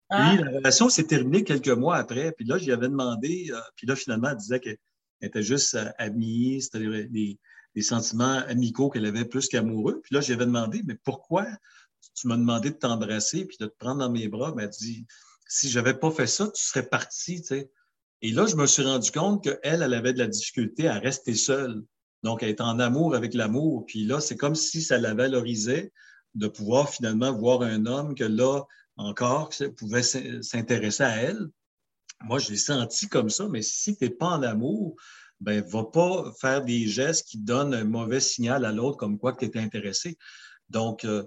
Puis ah. la relation s'est terminée quelques mois après. Puis là, j'y avais demandé, euh, puis là, finalement, elle disait qu'elle était juste euh, amie, c'était des, des, sentiments amicaux qu'elle avait plus qu'amoureux. Puis là, j'y avais demandé, mais pourquoi tu m'as demandé de t'embrasser puis de te prendre dans mes bras? Elle m'a dit, si je n'avais pas fait ça, tu serais parti, tu sais. Et là, je me suis rendu compte qu'elle, elle avait de la difficulté à rester seule. Donc, elle est en amour avec l'amour. Puis là, c'est comme si ça la valorisait de pouvoir finalement voir un homme que là, encore, pouvait s'intéresser à elle. Moi, je l'ai senti comme ça, mais si tu n'es pas en amour, ben, va pas faire des gestes qui donnent un mauvais signal à l'autre comme quoi que tu es intéressé. Donc, euh,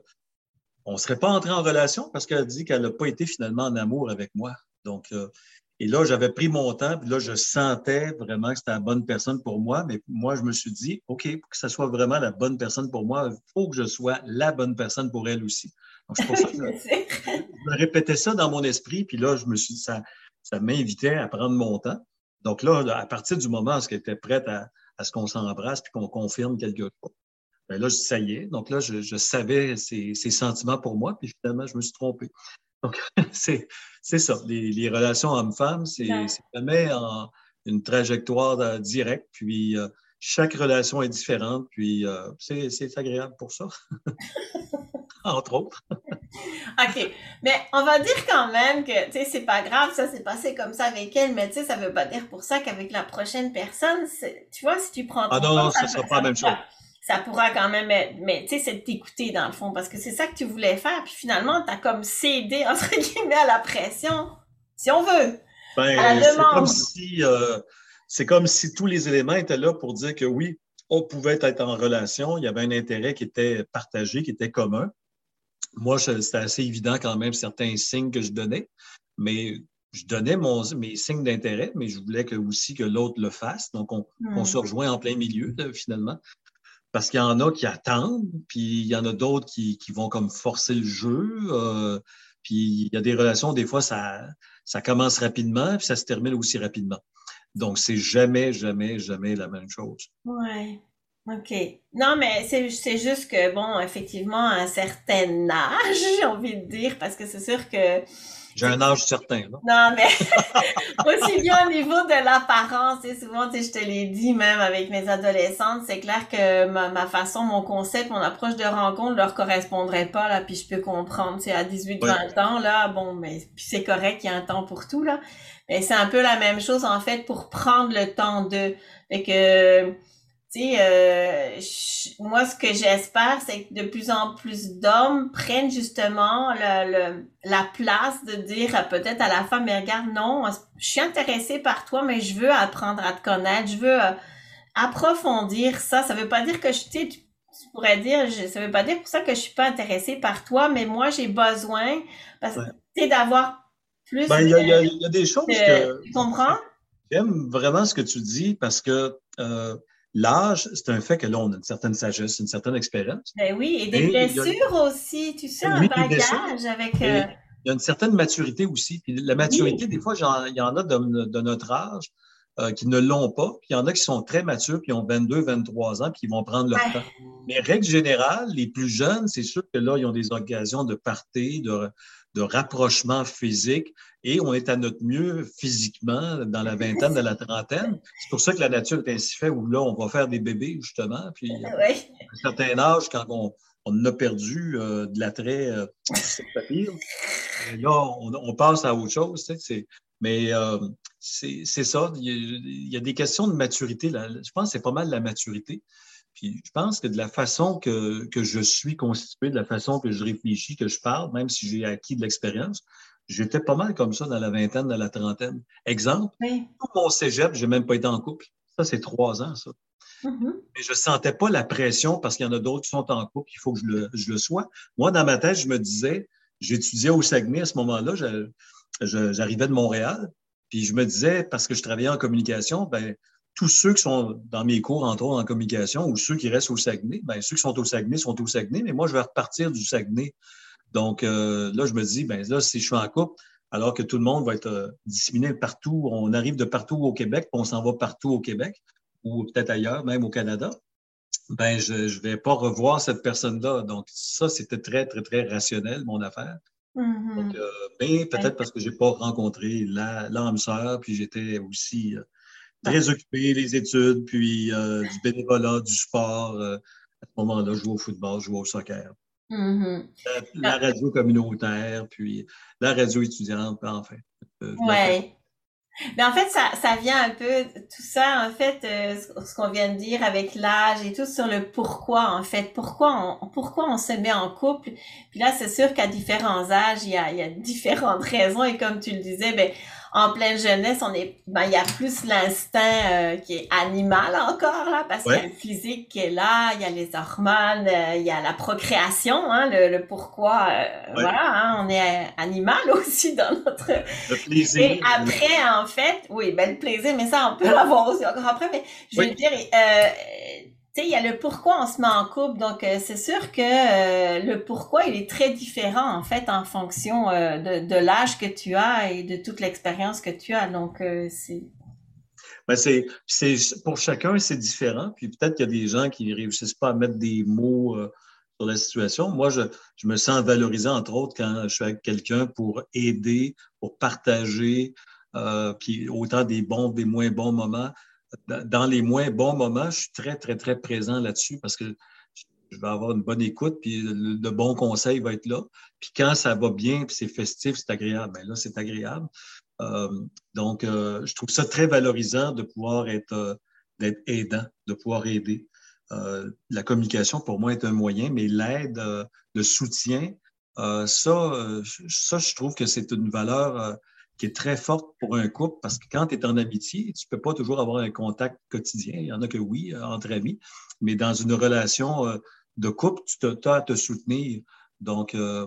on ne serait pas entré en relation parce qu'elle dit qu'elle n'a pas été finalement en amour avec moi. Donc, euh, et là, j'avais pris mon temps, puis là, je sentais vraiment que c'était la bonne personne pour moi. Mais moi, je me suis dit, OK, pour que ce soit vraiment la bonne personne pour moi, il faut que je sois la bonne personne pour elle aussi. Donc, c'est pour ça que je, me répétais ça dans mon esprit, puis là, je me suis ça, ça m'invitait à prendre mon temps. Donc là, à partir du moment où elle était prête à, ce qu'on s'embrasse puis qu'on confirme quelque chose, ben là, ça y est. Donc là, je, savais ses, ses, sentiments pour moi, puis finalement, je me suis trompé. Donc, c'est ça. Les, relations hommes-femmes, c'est jamais en, une trajectoire euh, directe. Puis, euh, chaque relation est différente. Puis, euh, c'est agréable pour ça. Entre autres. OK. Mais on va dire quand même que, tu sais, c'est pas grave, ça s'est passé comme ça avec elle, mais tu sais, ça veut pas dire pour ça qu'avec la prochaine personne, tu vois, si tu prends. Ah non, non, ce sera pas la même chose ça pourra quand même être, mais tu sais, c'est de t'écouter dans le fond, parce que c'est ça que tu voulais faire, puis finalement, tu as comme cédé, entre guillemets, à la pression, si on veut. Ben, c'est comme si, euh, c'est comme si tous les éléments étaient là pour dire que oui, on pouvait être en relation, il y avait un intérêt qui était partagé, qui était commun. Moi, c'était assez évident quand même certains signes que je donnais, mais je donnais mon, mes signes d'intérêt, mais je voulais que, aussi que l'autre le fasse. Donc, on, on, hmm. se rejoint en plein milieu, finalement parce qu'il y en a qui attendent, puis il y en a d'autres qui, vont comme forcer le jeu. Euh, puis il y a des relations, des fois, ça, commence rapidement, puis ça se termine aussi rapidement. Donc, c'est jamais, jamais, jamais la même chose. Oui. OK. Non, mais c'est juste que, bon, effectivement, à un certain âge, j'ai envie de dire, parce que c'est sûr que j'ai un âge certain. Non, non mais aussi bien au niveau de l'apparence, souvent, je te l'ai dit même avec mes adolescentes, c'est clair que ma, façon, mon concept, mon approche de rencontre leur correspondrait pas, là, puis je peux comprendre, c'est à 18, 20 ans, là, bon, mais puis c'est correct, il y a un temps pour tout, là. Mais c'est un peu la même chose, en fait, pour prendre le temps de, fait que, euh, moi, ce que j'espère, c'est que de plus en plus d'hommes prennent justement le, la place de dire peut-être à la femme, mais regarde, non, je suis intéressée par toi, mais je veux apprendre à te connaître, je veux euh, approfondir ça. Ça veut pas dire que je, tu, tu pourrais dire, je, ça veut pas dire pour ça que je suis pas intéressée par toi, mais moi, j'ai besoin, parce que, d'avoir plus. Ben, il y, a, y, a des choses que. Tu comprends? J'aime vraiment ce que tu dis parce que, euh, L'âge, c'est un fait que là, on a une certaine sagesse, une certaine expérience. Ben oui, et des blessures aussi, tu sais, un bagage avec. Euh, il y a une certaine maturité aussi. Puis la maturité, des fois, il y en a de, notre âge euh, qui ne l'ont pas. Puis il y en a qui sont très matures, qui ont 22, 23 ans, puis qui vont prendre leur temps. Mais règle générale, les plus jeunes, c'est sûr que là, ils ont des occasions de partir, de, de rapprochement physique et on est à notre mieux physiquement dans la vingtaine, dans la trentaine. C'est pour ça que la nature est ainsi faite où là, on va faire des bébés, justement. Puis, à un certain âge, quand on, on a perdu euh, de l'attrait euh, papier, là, on, passe à autre chose. Tu sais, mais euh, c'est ça. Il y, a, des questions de maturité. Là. Je pense que c'est pas mal la maturité. Puis je pense que de la façon que, que, je suis constitué, de la façon que je réfléchis, que je parle, même si j'ai acquis de l'expérience, j'étais pas mal comme ça dans la vingtaine, dans la trentaine. Exemple, tout mon cégep, j'ai même pas été en couple. Ça, c'est trois ans, ça. Mm-hmm. Mais je sentais pas la pression parce qu'il y en a d'autres qui sont en couple, il faut que je le, je le sois. Moi, dans ma tête, je me disais, j'étudiais au Saguenay à ce moment-là, j'arrivais de Montréal, puis je me disais, parce que je travaillais en communication, ben, tous ceux qui sont dans mes cours, entre autres en communication, ou ceux qui restent au Saguenay, ben, ceux qui sont au Saguenay sont au Saguenay, mais moi, je vais repartir du Saguenay. Donc euh, là, je me dis, ben là, si je suis en couple, alors que tout le monde va être euh, disséminé partout, on arrive de partout au Québec, puis on s'en va partout au Québec, ou peut-être ailleurs, même au Canada, ben je ne vais pas revoir cette personne-là. Donc ça, c'était très, très, très rationnel, mon affaire. Mm-hmm. Donc, euh, ben, peut-être parce que je n'ai pas rencontré l'âme sœur, puis j'étais aussi très occupé, les études, puis euh, du bénévolat, du sport. Euh, à ce moment-là, je jouais au football, je jouais au soccer. Mm-hmm. la, radio communautaire, puis la radio étudiante, enfin. Euh, oui. Mais en fait, ça, ça vient un peu, tout ça, en fait, ce qu'on vient de dire avec l'âge et tout sur le pourquoi, en fait. Pourquoi on, pourquoi on se met en couple? Puis là, c'est sûr qu'à différents âges, il y a, il y a différentes raisons. Et comme tu le disais, ben, en pleine jeunesse, on est, ben, il y a plus l'instinct euh, qui est animal encore là, parce qu'il y a le physique qui est là, il y a les hormones, euh, il y a la procréation, hein, le, pourquoi, euh, voilà, hein, on est animal aussi dans notre. Le plaisir. Et après, en fait, oui, ben le plaisir, mais ça on peut l'avoir aussi encore après, mais je veux dire, tu sais, il y a le pourquoi on se met en couple. Donc, euh, c'est sûr que euh, le pourquoi, il est très différent, en fait, en fonction euh, de, l'âge que tu as et de toute l'expérience que tu as. Donc, c'est... Ben c'est, c'est, pour chacun, c'est différent. Puis peut-être qu'il y a des gens qui ne réussissent pas à mettre des mots sur la situation. Moi, je, je, me sens valorisé, entre autres, quand je suis avec quelqu'un pour aider, pour partager, puis autant des bons, des moins bons moments dans les moins bons moments, je suis très, très, très présent là-dessus parce que je vais avoir une bonne écoute, puis le, bon conseil va être là. Puis quand ça va bien, puis c'est festif, c'est agréable, bien là, c'est agréable. Euh, donc, euh, je trouve ça très valorisant de pouvoir être, euh, d'être aidant, de pouvoir aider. la communication, pour moi, est un moyen, mais l'aide, le soutien, ça, ça, je trouve que c'est une valeur qui est très forte pour un couple parce que quand tu es en amitié, tu ne peux pas toujours avoir un contact quotidien. Il y en a que oui, euh, entre amis, mais dans une relation euh, de couple, tu as à te soutenir. Donc, euh,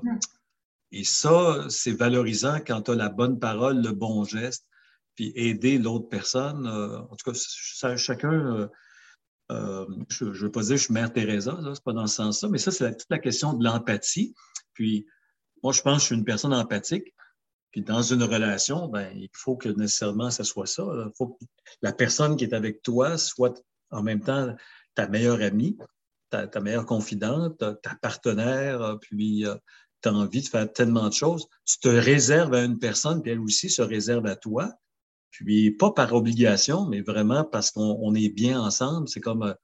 et ça, c'est valorisant quand tu as la bonne parole, le bon geste, puis aider l'autre personne. en tout cas, chacun. je ne veux pas dire que je suis Mère Teresa, ce n'est pas dans ce sens-là, mais ça, c'est toute la question de l'empathie. Puis, moi, je pense que je suis une personne empathique. Puis dans une relation, ben, il faut que nécessairement ça soit ça. Il faut que la personne qui est avec toi soit en même temps ta meilleure amie, ta, meilleure confidente, ta partenaire, puis euh, tu as envie de faire tellement de choses. Tu te réserves à une personne, puis elle aussi se réserve à toi. Puis pas par obligation, mais vraiment parce qu'on est bien ensemble. C'est comme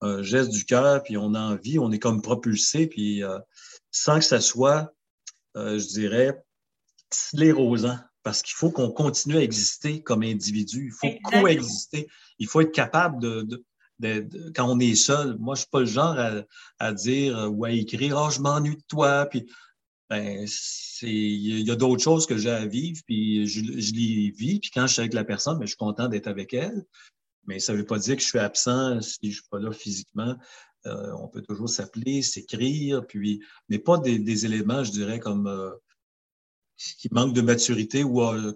un, geste du cœur, puis on a envie, on est comme propulsé, puis euh, sans que ça soit, euh, je dirais, sclérosant parce qu'il faut qu'on continue à exister comme individu. Il faut coexister. Il faut être capable de, quand on est seul. Moi, je suis pas le genre à, dire ou à écrire oh, je m'ennuie de toi. Puis, ben, il y a d'autres choses que j'ai à vivre, puis je, les vis. Puis quand je suis avec la personne, ben, je suis content d'être avec elle. Mais ça ne veut pas dire que je suis absent si je ne suis pas là physiquement. Euh, on peut toujours s'appeler, s'écrire, puis, mais pas des, éléments, je dirais, comme euh, qui manque de maturité ou euh,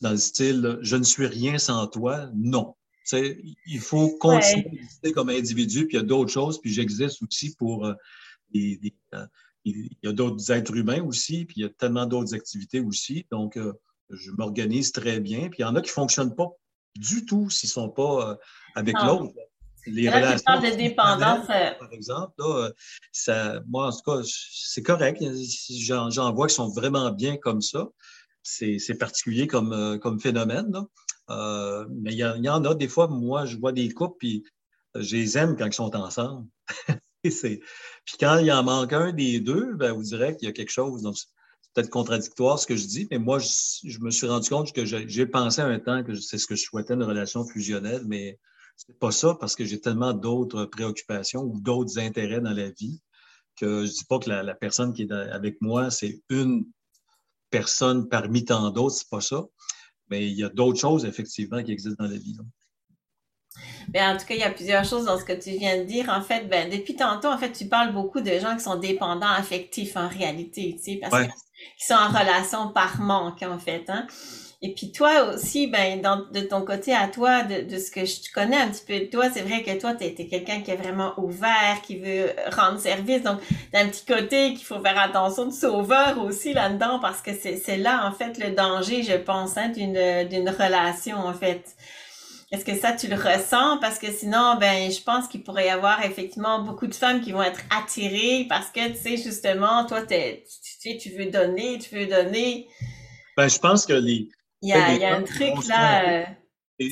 dans le style je ne suis rien sans toi. Non. il faut continuer à exister comme individu, puis il y a d'autres choses, puis j'existe aussi pour euh, euh, il y a d'autres êtres humains aussi, puis il y a tellement d'autres activités aussi. Donc, je m'organise très bien. Puis il y en a qui ne fonctionnent pas du tout s'ils ne sont pas avec l'autre les relations de dépendance. Euh, par exemple, là, ça, moi, en tout cas, c'est correct. J'en vois qui sont vraiment bien comme ça. C'est particulier comme, euh, comme phénomène. Là. Euh, mais il y, y, en a des fois, moi, je vois des couples, puis je les aime quand ils sont ensemble. puis quand il en manque un des deux, ben, vous direz qu'il y a quelque chose. Donc, c'est peut-être contradictoire ce que je dis, mais moi, je, je me suis rendu compte que j'ai pensé un temps que c'est ce que je souhaitais, une relation fusionnelle, mais c'est pas ça parce que j'ai tellement d'autres préoccupations ou d'autres intérêts dans la vie que je dis pas que la, personne qui est avec moi, c'est une personne parmi tant d'autres, c'est pas ça. Mais il y a d'autres choses, effectivement, qui existent dans la vie. Ben, en tout cas, il y a plusieurs choses dans ce que tu viens de dire. En fait, ben, depuis tantôt, en fait, tu parles beaucoup de gens qui sont dépendants affectifs en réalité, tu sais, parce qu'ils sont en relation par manque, en fait. Hein? Et puis toi aussi, ben, de ton côté à toi, de, ce que je connais un petit peu de toi, c'est vrai que toi, tu es, quelqu'un qui est vraiment ouvert, qui veut rendre service. Donc, d'un petit côté qu'il faut faire attention de sauveur aussi là-dedans, parce que c'est là, en fait, le danger, je pense, hein, d'une relation, en fait. Est-ce que ça, tu le ressens? Parce que sinon, ben, je pense qu'il pourrait y avoir effectivement beaucoup de femmes qui vont être attirées parce que, tu sais, justement, toi, tu, sais, tu veux donner, tu veux donner. Ben, je pense que les, il y a, il y a un truc là. Euh,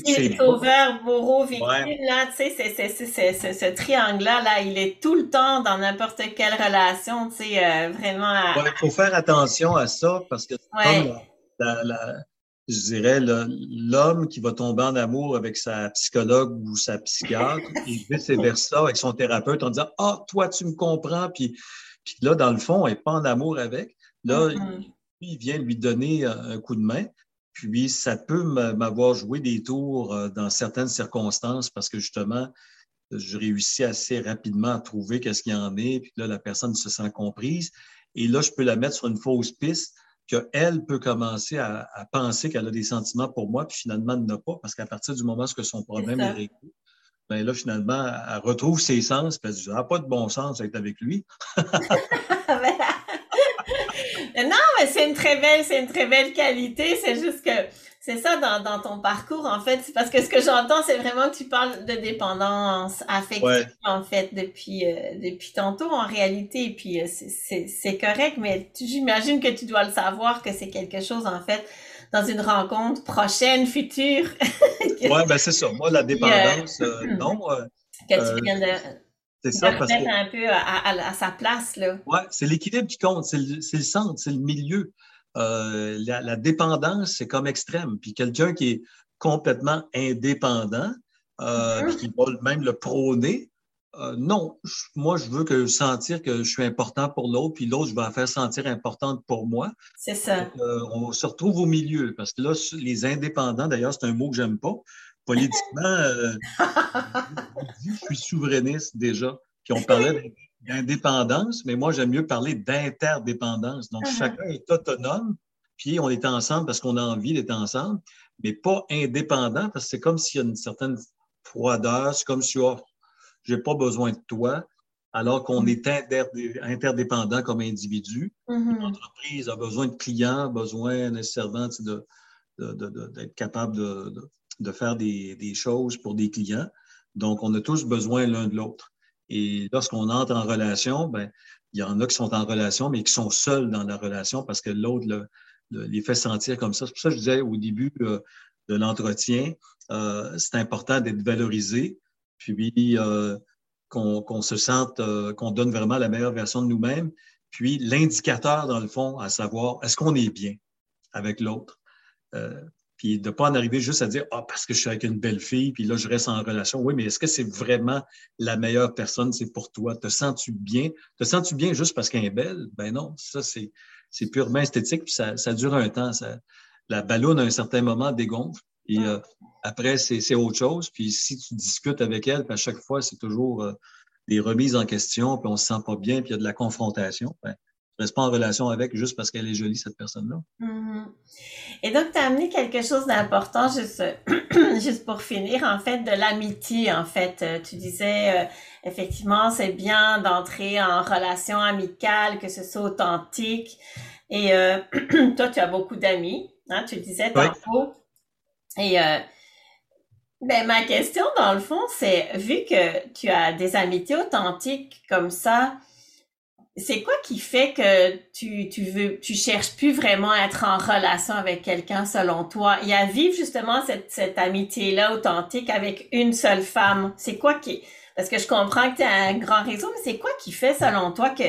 c'est sauveur, bourreau, victime, là, tu sais, c'est, ce triangle-là, là, il est tout le temps dans n'importe quelle relation, tu sais, euh, vraiment. Il faut faire attention à ça parce que comme la, la, je dirais, l'homme qui va tomber en amour avec sa psychologue ou sa psychiatre et vice-versa avec son thérapeute en disant Ah, toi, tu me comprends, puis, puis là, dans le fond, elle n'est pas en amour avec. Là, mm-hmm. il vient lui donner un coup de main. Puis ça peut m'avoir joué des tours euh, dans certaines circonstances parce que justement, je réussis assez rapidement à trouver qu'est-ce qu'il y en est, puis là, la personne se sent comprise. Et là, je peux la mettre sur une fausse piste qu'elle peut commencer à, penser qu'elle a des sentiments pour moi, puis finalement, elle n'a pas, parce qu'à partir du moment où son problème est, réglé, bien là, finalement, elle retrouve ses sens, puis elle dit, ah, pas de bon sens d'être avec lui. Non, mais c'est une très belle, c'est une très belle qualité. C'est juste que c'est ça dans, dans ton parcours, en fait. Parce que ce que j'entends, c'est vraiment que tu parles de dépendance affective, en fait, depuis, euh, depuis tantôt, en réalité. Et puis, euh, c'est correct, mais j'imagine que tu dois le savoir que c'est quelque chose, en fait, dans une rencontre prochaine, future. ouais, ben c'est ça. Moi, la dépendance, euh, non. que tu viens de c'est ça. Parce que... un peu à, sa place. Là. Oui, c'est l'équilibre qui compte, c'est le, centre, c'est le milieu. Euh, la, dépendance, c'est comme extrême. Puis quelqu'un qui est complètement indépendant, euh, mm-hmm. qui va même le prôner, euh, non, moi, je veux que sentir que je suis important pour l'autre, puis l'autre, je vais la faire sentir importante pour moi. C'est ça. on se retrouve au milieu, parce que là, les indépendants, d'ailleurs, c'est un mot que j'aime pas politiquement, euh, je suis souverainiste déjà. Puis on parlait d'indépendance, mais moi, j'aime mieux parler d'interdépendance. Donc, uh-huh. chacun est autonome, puis on est ensemble parce qu'on a envie d'être ensemble, mais pas indépendant parce que c'est comme s'il y a une certaine froideur, c'est comme si oh, je n'ai pas besoin de toi, alors qu'on mm-hmm. est interdépendant comme individu. Mm-hmm. L'entreprise a besoin de clients, besoin nécessairement d'être capable de, de faire des, choses pour des clients. Donc, on a tous besoin l'un de l'autre. Et lorsqu'on entre en relation, ben, il y en a qui sont en relation, mais qui sont seuls dans la relation parce que l'autre les fait sentir comme ça. C'est pour ça que je disais au début euh, de l'entretien, euh, c'est important d'être valorisé, puis euh, qu'on se sente, qu'on donne vraiment la meilleure version de nous-mêmes. Puis l'indicateur, dans le fond, à savoir, est-ce qu'on est bien avec l'autre? Puis de ne pas en arriver juste à dire Ah, parce que je suis avec une belle fille, puis là, je reste en relation. Oui, mais est-ce que c'est vraiment la meilleure personne, c'est pour toi? Te sens-tu bien? Te sens-tu bien juste parce qu'elle est belle? Ben non, ça, c'est, c'est purement esthétique, puis ça, ça dure un temps. Ça, la ballonne, à un certain moment, dégonfle. Puis euh, après, c'est, c'est autre chose. Puis si tu discutes avec elle, puis à chaque fois, c'est toujours euh, des remises en question, puis on se sent pas bien, puis il y a de la confrontation. Ben, reste pas en relation avec juste parce qu'elle est jolie, cette personne-là. Mm-hmm. Et donc, tu as amené quelque chose d'important, juste, juste pour finir, en fait, de l'amitié, en fait. Euh, tu disais, euh, effectivement, c'est bien d'entrer en relation amicale, que ce soit authentique. Et euh, toi, tu as beaucoup d'amis, hein, tu disais tantôt. Et ben, ma question, dans le fond, c'est, vu que tu as des amitiés authentiques comme ça, c'est quoi qui fait que tu, tu veux, tu cherches plus vraiment à être en relation avec quelqu'un selon toi? Et à vivre justement cette, cette amitié-là authentique avec une seule femme? C'est quoi qui, parce que je comprends que tu as un grand réseau, mais c'est quoi qui fait selon toi que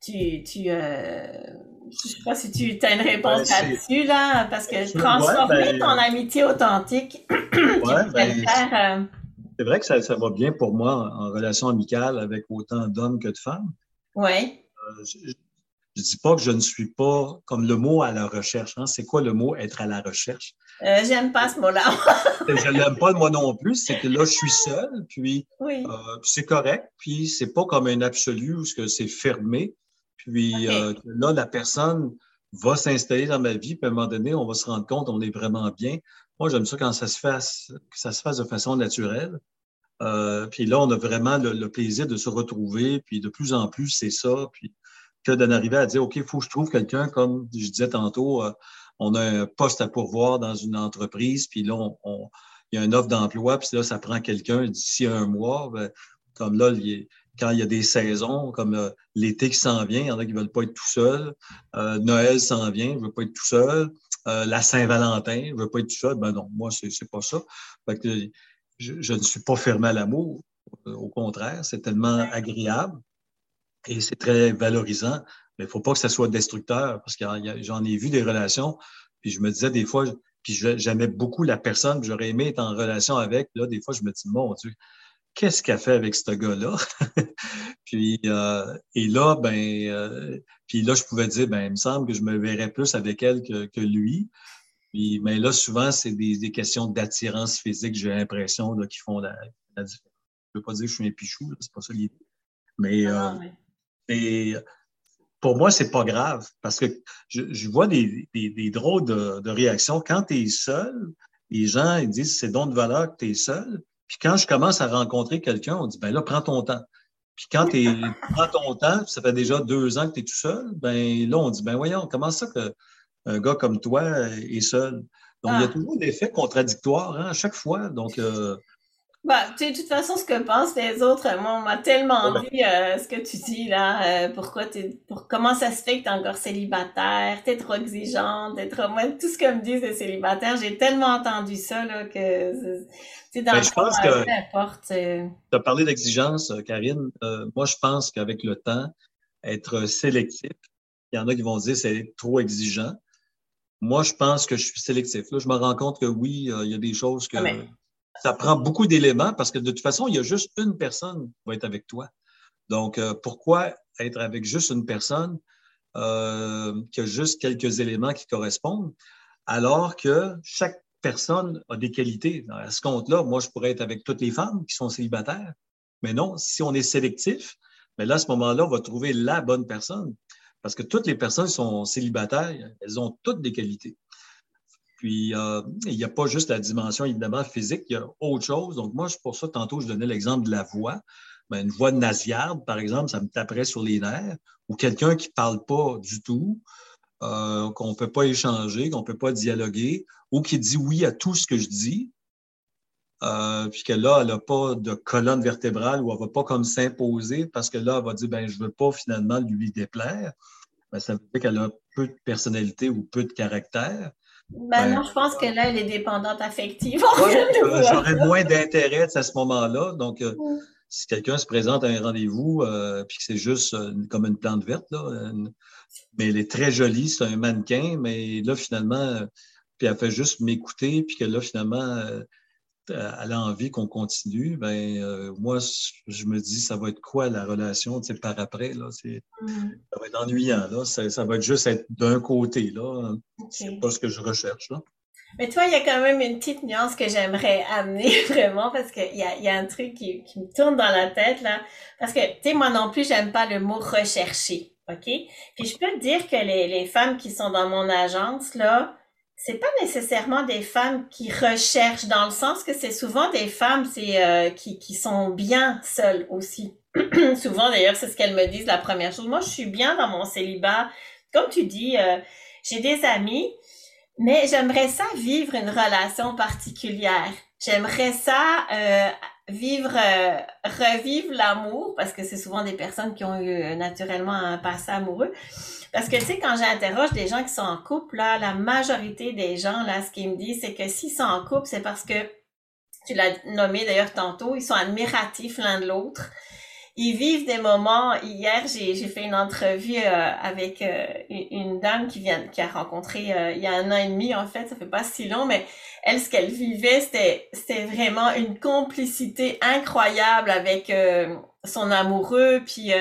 tu, tu, euh, je sais pas si tu as une réponse là-dessus, là, parce que transformer ben, ton amitié authentique, ouais, ben, faire, euh, C'est vrai que ça, ça, va bien pour moi en relation amicale avec autant d'hommes que de femmes. Oui. Euh, je ne dis pas que je ne suis pas comme le mot à la recherche. Hein. C'est quoi le mot être à la recherche? Euh, J'aime pas ce mot-là. je l'aime pas moi non plus. C'est que là, je suis seul, puis oui. euh, c'est correct, puis c'est pas comme un absolu où c'est fermé. Puis euh, là, la personne va s'installer dans ma vie, puis à un moment donné, on va se rendre compte on est vraiment bien. Moi, j'aime ça quand ça se fasse, que ça se fasse de façon naturelle. Euh, puis là, on a vraiment le, plaisir de se retrouver, puis de plus en plus, c'est ça. Puis que d'en arriver à dire, OK, il faut que je trouve quelqu'un, comme je disais tantôt, euh, on a un poste à pourvoir dans une entreprise, puis là, il y a une offre d'emploi, puis là, ça prend quelqu'un d'ici un mois. Ben, comme là, quand il y a des saisons, comme euh, l'été qui s'en vient, il y en a qui ne veulent pas être tout seuls. Noël s'en vient, je ne veux pas être tout seul. La Saint-Valentin, je ne veux pas être tout seul. Ben non, moi, ce n'est pas ça. Je, ne suis pas fermé à l'amour. Euh, au contraire, c'est tellement agréable et c'est très valorisant. Mais il ne faut pas que ça soit destructeur parce que j'en ai vu des relations. Puis je me disais des fois, puis j'aimais beaucoup la personne, j'aurais aimé être en relation avec. Là, des fois, je me dis, mon Dieu, qu'est-ce qu'elle fait avec ce gars-là? puis, euh, et là, ben, euh, puis là, je pouvais dire, ben, il me semble que je me verrais plus avec elle que, que lui. Puis, mais là, souvent, c'est des, des, questions d'attirance physique, j'ai l'impression, qui font la, la, différence. Je ne veux pas dire que je suis un pichou, c'est pas ça l'idée. Mais, euh, mais, pour moi, c'est pas grave parce que je, je vois des, des, des, drôles de, de réactions. Quand tu es seul, les gens ils disent c'est don de valeur que tu es seul. Puis quand je commence à rencontrer quelqu'un, on dit, ben là, prends ton temps. Puis quand tu prends ton temps, ça fait déjà deux ans que tu es tout seul, ben là, on dit, ben voyons, comment ça qu'un gars comme toi est seul? Donc, il y a ah. toujours des faits contradictoires hein, à chaque fois. Donc, euh, bah, tu sais, de toute façon, ce que pensent les autres, moi, on m'a tellement dit euh, ce que tu dis là. Euh, pourquoi t'es, pour, comment ça se fait que tu es encore célibataire, t'es trop exigeante, t'es trop. Moi, tout ce que me disent les célibataires, j'ai tellement entendu ça là que. C'est dans ben, je pense que. Tu as parlé d'exigence, euh, Karine. moi, je pense qu'avec le temps, être sélectif, il y en a qui vont dire c'est trop exigeant. Moi, je pense que je suis sélectif. Là, je me rends compte que oui, il y a des choses que. Ah, ça prend beaucoup d'éléments parce que de toute façon, il y a juste une personne qui va être avec toi. Donc, euh, pourquoi être avec juste une personne euh, qui a juste quelques éléments qui correspondent, alors que chaque personne a des qualités? À ce compte-là, moi, je pourrais être avec toutes les femmes qui sont célibataires, mais non, si on est sélectif, mais là, à ce moment-là, on va trouver la bonne personne. Parce que toutes les personnes sont célibataires, elles ont toutes des qualités. Puis, euh, il n'y a pas juste la dimension, évidemment, physique, il y a autre chose. Donc, moi, pour ça, tantôt, je donnais l'exemple de la voix. Ben, une voix nasillarde, par exemple, ça me taperait sur les nerfs. Ou quelqu'un qui ne parle pas du tout, euh, qu'on ne peut pas échanger, qu'on ne peut pas dialoguer, ou qui dit oui à tout ce que je dis, euh, puis que là, elle n'a pas de colonne vertébrale ou elle ne va pas comme s'imposer parce que là, elle va dire ben, je ne veux pas finalement lui déplaire. Ben, ça veut dire qu'elle a peu de personnalité ou peu de caractère. Ben, non, je pense que là, elle est dépendante affective. J'aurais moins d'intérêt à ce moment-là. Donc, euh, si quelqu'un se présente à un rendez-vous, euh, puis que c'est juste euh, comme une plante verte, là, mais elle est très jolie, c'est un mannequin, mais là, finalement, puis elle fait juste m'écouter, puis que là, finalement, elle a envie qu'on continue, ben euh, moi, je me dis, ça va être quoi la relation par après? Là, mm. Ça va être ennuyant. Là. Ça, va être juste être d'un côté. Là. C'est pas ce que je recherche. Là. Mais toi, il y a quand même une petite nuance que j'aimerais amener vraiment parce qu'il y a, y a un truc qui, qui, me tourne dans la tête. là. Parce que, tu sais, moi non plus, j'aime pas le mot rechercher. OK? Puis je peux te dire que les, les femmes qui sont dans mon agence, là, c'est pas nécessairement des femmes qui recherchent dans le sens que c'est souvent des femmes c'est euh, qui, qui sont bien seules aussi. souvent d'ailleurs c'est ce qu'elles me disent la première chose. Moi je suis bien dans mon célibat. Comme tu dis, euh, j'ai des amis, mais j'aimerais ça vivre une relation particulière. J'aimerais ça euh, vivre, revivre l'amour parce que c'est souvent des personnes qui ont eu naturellement un passé amoureux. Parce que, tu sais, quand j'interroge des gens qui sont en couple, là, la majorité des gens, là, ce qu'ils me disent, c'est que s'ils sont en couple, c'est parce que, tu l'as nommé d'ailleurs tantôt, ils sont admiratifs l'un de l'autre. ils vivent des moments. Hier, j'ai fait une entrevue euh, avec euh, une dame qui vient, qui a rencontré euh, il y a un an et demi en fait, ça fait pas si long, mais elle, ce qu'elle vivait, c'était vraiment une complicité incroyable avec son amoureux, puis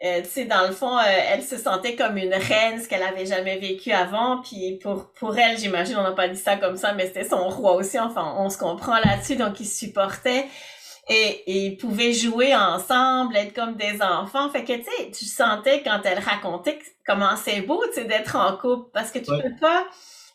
tu sais, dans le fond, elle se sentait comme une reine, ce qu'elle avait jamais vécu avant. Puis pour pour elle, j'imagine, on n'a pas dit ça comme ça, mais c'était son roi aussi. Enfin, on se comprend là-dessus, donc ils supportaient et, et ils pouvaient jouer ensemble, être comme des enfants. Fait que, tu sais, tu sentais quand elle racontait comment c'est beau, tu sais, d'être en couple, parce que tu peux pas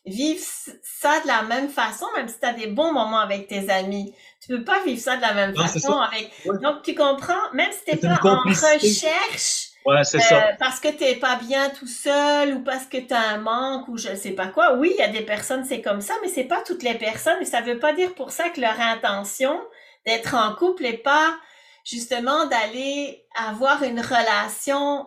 vivre ça de la même façon, même si tu as des bons moments avec tes amis. Tu peux pas vivre ça de la même façon avec... Donc, tu comprends, même si t'es pas en recherche... Ouais, c'est ça. Euh, parce que t'es pas bien tout seul ou parce que tu as un manque ou je sais pas quoi. Oui, il y a des personnes, c'est comme ça, mais c'est pas toutes les personnes et ça veut pas dire pour ça que leur intention, d'être en couple et pas justement d'aller avoir une relation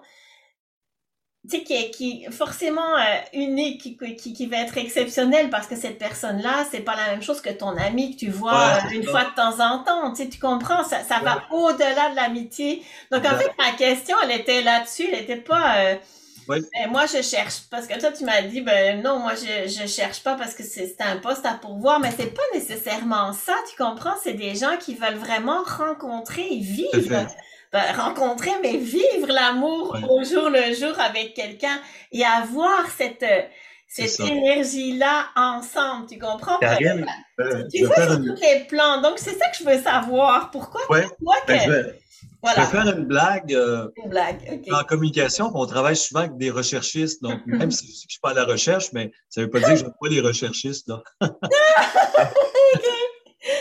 tu sais, qui est qui, forcément euh, unique, qui, qui, qui, va être exceptionnelle parce que cette personne-là, c'est pas la même chose que ton ami que tu vois euh, une fois de temps en temps. Tu sais, tu comprends, ça, ça va au-delà de l'amitié. Donc, en fait, ma question, elle était là-dessus, elle était pas... Euh, ben, moi, je cherche. Parce que toi, tu m'as dit, ben non, moi, je, je cherche pas parce que c'est un poste à pourvoir, mais c'est pas nécessairement ça, tu comprends? C'est des gens qui veulent vraiment rencontrer et vivre. Ben, rencontrer, mais vivre l'amour au jour le jour avec quelqu'un et avoir cette, cette énergie-là ensemble, tu comprends? Karine, euh, tu fais sur tous les plans. Donc, c'est ça que je veux savoir. Pourquoi, pourquoi ben, que... Je vais faire une blague. Euh, une blague, En communication, on travaille souvent avec des recherchistes. Donc, même si je ne suis pas à la recherche, mais ça ne veut pas dire que je n'aime pas les recherchistes.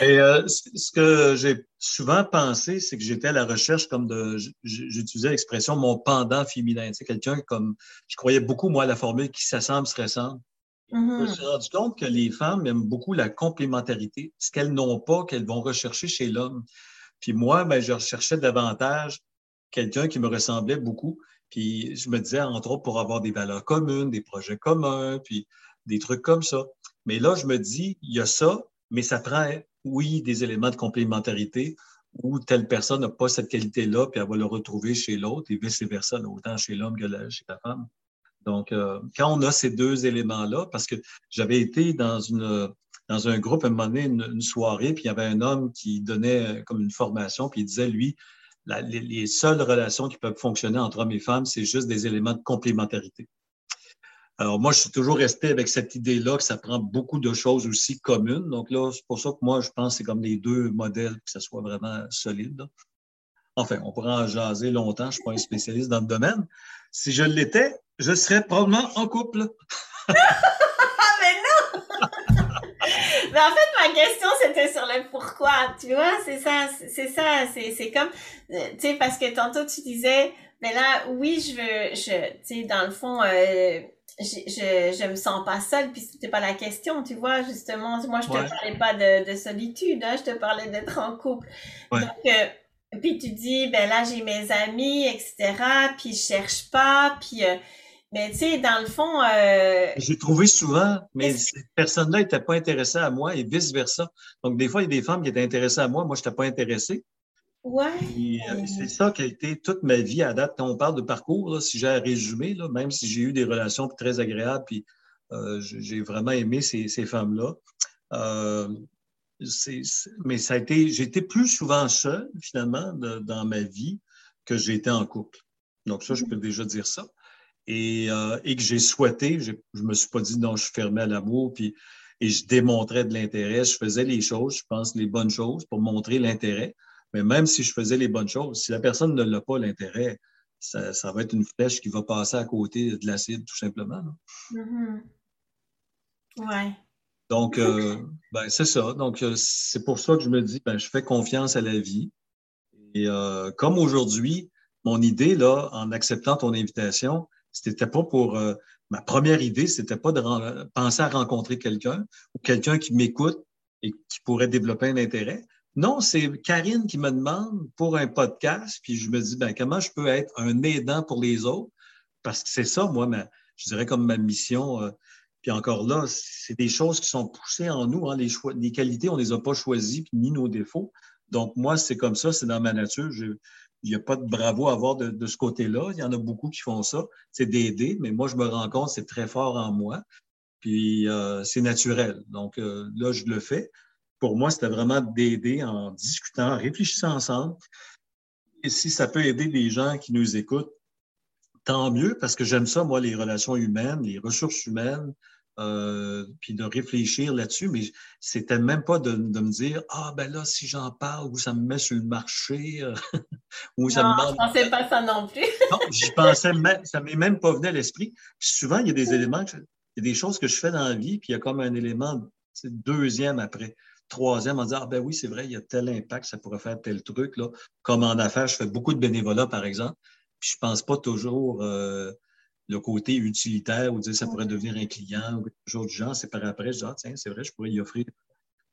Et euh, ce que j'ai souvent pensé, c'est que j'étais à la recherche comme de, j'utilisais l'expression mon pendant féminin. Sais, quelqu'un comme, je croyais beaucoup, moi, à la formule qui s'assemble se ressemble. Je me suis mm-hmm. rendu compte que les femmes aiment beaucoup la complémentarité, ce qu'elles n'ont pas, qu'elles vont rechercher chez l'homme. Puis moi, ben, je recherchais davantage quelqu'un qui me ressemblait beaucoup. Puis je me disais, entre autres, pour avoir des valeurs communes, des projets communs, puis des trucs comme ça. Mais là, je me dis, il y a ça, mais ça prend, oui, des éléments de complémentarité où telle personne n'a pas cette qualité-là, puis elle va le retrouver chez l'autre, et vice-versa, autant chez l'homme que chez la femme. Donc, euh, quand on a ces deux éléments-là, parce que j'avais été dans un groupe, à un moment donné, une, soirée, puis il y avait un homme qui donnait euh, comme une formation, puis il disait, lui, les, seules relations qui peuvent fonctionner entre hommes et femmes, c'est juste des éléments de complémentarité. Alors moi, je suis toujours resté avec cette idée-là que ça prend beaucoup de choses aussi communes. Donc là, c'est pour ça que moi, je pense que c'est comme les deux modèles, que ça soit vraiment solide. Enfin, on pourra en jaser longtemps. Je ne suis pas un spécialiste dans le domaine. Si je l'étais, je serais probablement en couple. Mais en fait, ma question, c'était sur le pourquoi. Tu vois, c'est ça, c'est ça, c'est comme, euh, tu sais, parce que tantôt tu disais, mais là, oui, je veux, je, tu sais, dans le fond, euh, je, je, me sens pas seule, puis c'était pas la question, tu vois, justement. Moi, je te parlais pas de, de solitude, hein, je te parlais d'être en couple. Donc, euh, puis tu dis, ben là, j'ai mes amis, etc., puis je cherche pas, puis mais tu sais, dans le fond. Euh... J'ai trouvé souvent, mais cette personne-là n'était pas intéressée à moi et vice-versa. Donc, des fois, il y a des femmes qui étaient intéressées à moi, moi, je n'étais pas intéressé. Ouais. Euh, c'est ça qui a été toute ma vie à date. Quand on parle de parcours, si j'ai à résumer, là, même si j'ai eu des relations très agréables, puis euh, j'ai vraiment aimé ces, femmes-là. Euh, mais ça a été, été plus souvent seul, finalement, dans ma vie que été en couple. Donc, ça, je peux déjà dire ça et, et que j'ai souhaité. Je ne me suis pas dit non, je suis fermé à l'amour, puis et je démontrais de l'intérêt. Je faisais les choses, je pense, les bonnes choses pour montrer l'intérêt. Mais même si je faisais les bonnes choses, si la personne ne l'a pas, l'intérêt, ça, ça, va être une flèche qui va passer à côté de l'acide, tout simplement. Mm-hmm. Ouais. Donc, euh, ben, c'est ça. Donc, euh, c'est pour ça que je me dis, ben, je fais confiance à la vie. Et euh, comme aujourd'hui, mon idée, là, en acceptant ton invitation, c'était pas pour euh, ma première idée, c'était pas de penser à rencontrer quelqu'un ou quelqu'un qui m'écoute et qui pourrait développer un intérêt. Non, c'est Karine qui me demande pour un podcast, puis je me dis ben comment je peux être un aidant pour les autres? Parce que c'est ça moi ma, je dirais comme ma mission. Euh, puis encore là, c'est des choses qui sont poussées en nous. Hein, les, qualités, on les a pas choisies, ni nos défauts. Donc moi, c'est comme ça, c'est dans ma nature. il n'y a pas de bravo à avoir de, ce côté-là. Il y en a beaucoup qui font ça, c'est d'aider, mais moi, je me rends compte, c'est très fort en moi. Puis euh, c'est naturel. Donc euh, là, je le fais. Pour moi, c'était vraiment d'aider en discutant, en réfléchissant ensemble. Et si ça peut aider des gens qui nous écoutent, tant mieux, parce que j'aime ça, moi, les relations humaines, les ressources humaines, euh, puis de réfléchir là-dessus, mais c'était même pas de, me dire Ah, ben là, si j'en parle, ou ça me met sur le marché, euh, ou ça non, me Je pensais pas ça non plus. non, j'y pensais même, ça m'est même pas venu à l'esprit. souvent, il y a des éléments, il y a des choses que je fais dans la vie, puis il y a comme un élément deuxième après. Troisième, on dit Ah, ben oui, c'est vrai, il y a tel impact, ça pourrait faire tel truc. Là. Comme en affaires, je fais beaucoup de bénévolat, par exemple, puis je pense pas toujours. Euh, le côté utilitaire ou dire ça pourrait devenir un client ou quelque chose du genre. C'est par après, je dis, ah, tiens, c'est vrai, je pourrais y offrir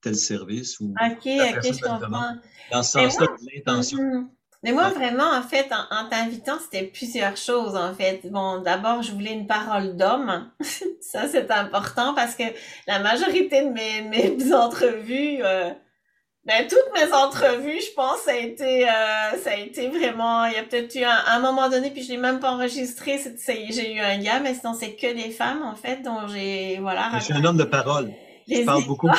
tel service ou. OK, OK, je comprends. Dans ce sens-là, l'intention. Mm-hmm. Mais moi, vraiment, en fait, en, t'invitant, c'était plusieurs choses, en fait. Bon, d'abord, je voulais une parole d'homme. ça, c'est important parce que la majorité de mes, mes entrevues, euh, ben, toutes mes entrevues, je pense, ça a été, euh, ça a été vraiment, il y a peut-être eu un, un, moment donné, puis je l'ai même pas enregistré, j'ai eu un gars, mais sinon c'est que des femmes, en fait, dont j'ai, voilà. Je suis un homme de parole. Je parle beaucoup. en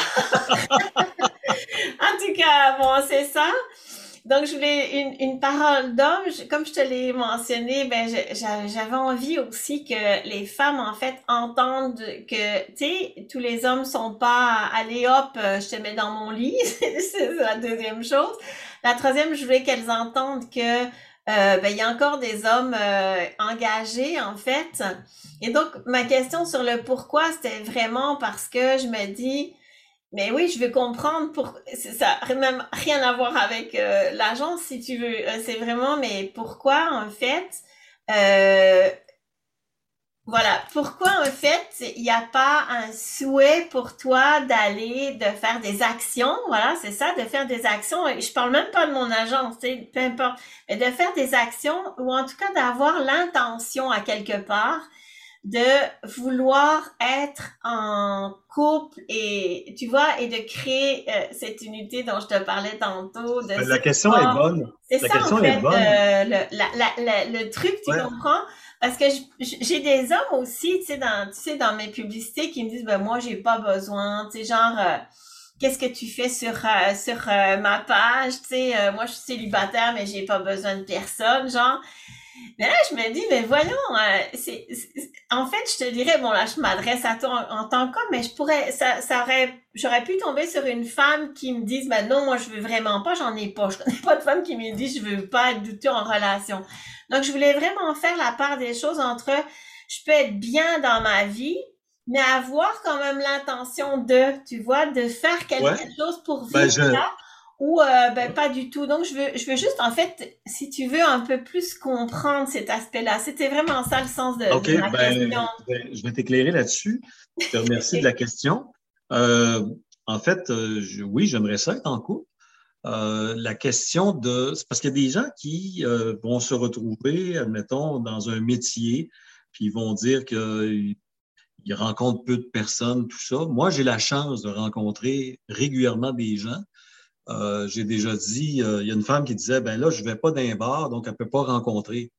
tout cas, bon, c'est ça. Donc, je voulais une, une parole d'homme. Comme je te l'ai mentionné, ben, j'avais envie aussi que les femmes, en fait, entendent que, tu sais, tous les hommes sont pas, allez hop, je te mets dans mon lit. c'est la deuxième chose. La troisième, je voulais qu'elles entendent que, euh, ben, il y a encore des hommes euh, engagés, en fait. Et donc, ma question sur le pourquoi, c'était vraiment parce que je me dis, mais oui, je veux comprendre pour ça n'a même rien à voir avec euh, l'agence si tu veux. Euh, c'est vraiment mais pourquoi en fait euh, voilà, pourquoi en fait il n'y a pas un souhait pour toi d'aller de faire des actions, voilà, c'est ça, de faire des actions. Je parle même pas de mon agence, peu importe, mais de faire des actions ou en tout cas d'avoir l'intention à quelque part de vouloir être en couple et tu vois et de créer euh, cette unité dont je te parlais tantôt. De la question est bonne. C'est ça question en fait, euh, le, la, la, le truc, tu comprends? Parce que j'ai des hommes aussi, tu sais, dans, tu sais, dans mes publicités qui me disent, ben moi, j'ai pas besoin, tu sais, genre, euh, qu'est-ce que tu fais sur sur ma page, tu sais, moi, je suis célibataire, mais j'ai pas besoin de personne, genre. Mais là, je me dis, mais voyons, euh, c'est, en fait, je te dirais, bon, là, je m'adresse à toi en, tant qu'homme, mais je pourrais, ça, ça aurait, j'aurais pu tomber sur une femme qui me dise, ben non, moi, je veux vraiment pas, j'en ai pas. Je connais pas de femme qui me dit, je veux pas être douteux en relation. Donc, je voulais vraiment faire la part des choses entre, je peux être bien dans ma vie, mais avoir quand même l'intention de, tu vois, de faire quelque chose pour ben, vivre là ou euh, ben, pas du tout. Donc, je veux, je veux juste, en fait, si tu veux un peu plus comprendre cet aspect-là. C'était vraiment ça le sens de, ma ben, question. Je vais t'éclairer là-dessus. Je te remercie de la question. Euh, en fait, euh, oui, j'aimerais ça être en couple. la question de... C'est parce qu'il y a des gens qui vont se retrouver, admettons, dans un métier, puis ils vont dire qu'ils rencontrent peu de personnes, tout ça. Moi, j'ai la chance de rencontrer régulièrement des gens euh, j'ai déjà dit, euh, il y a une femme qui disait, ben là, je ne vais pas d'un bar, donc elle ne peut pas rencontrer.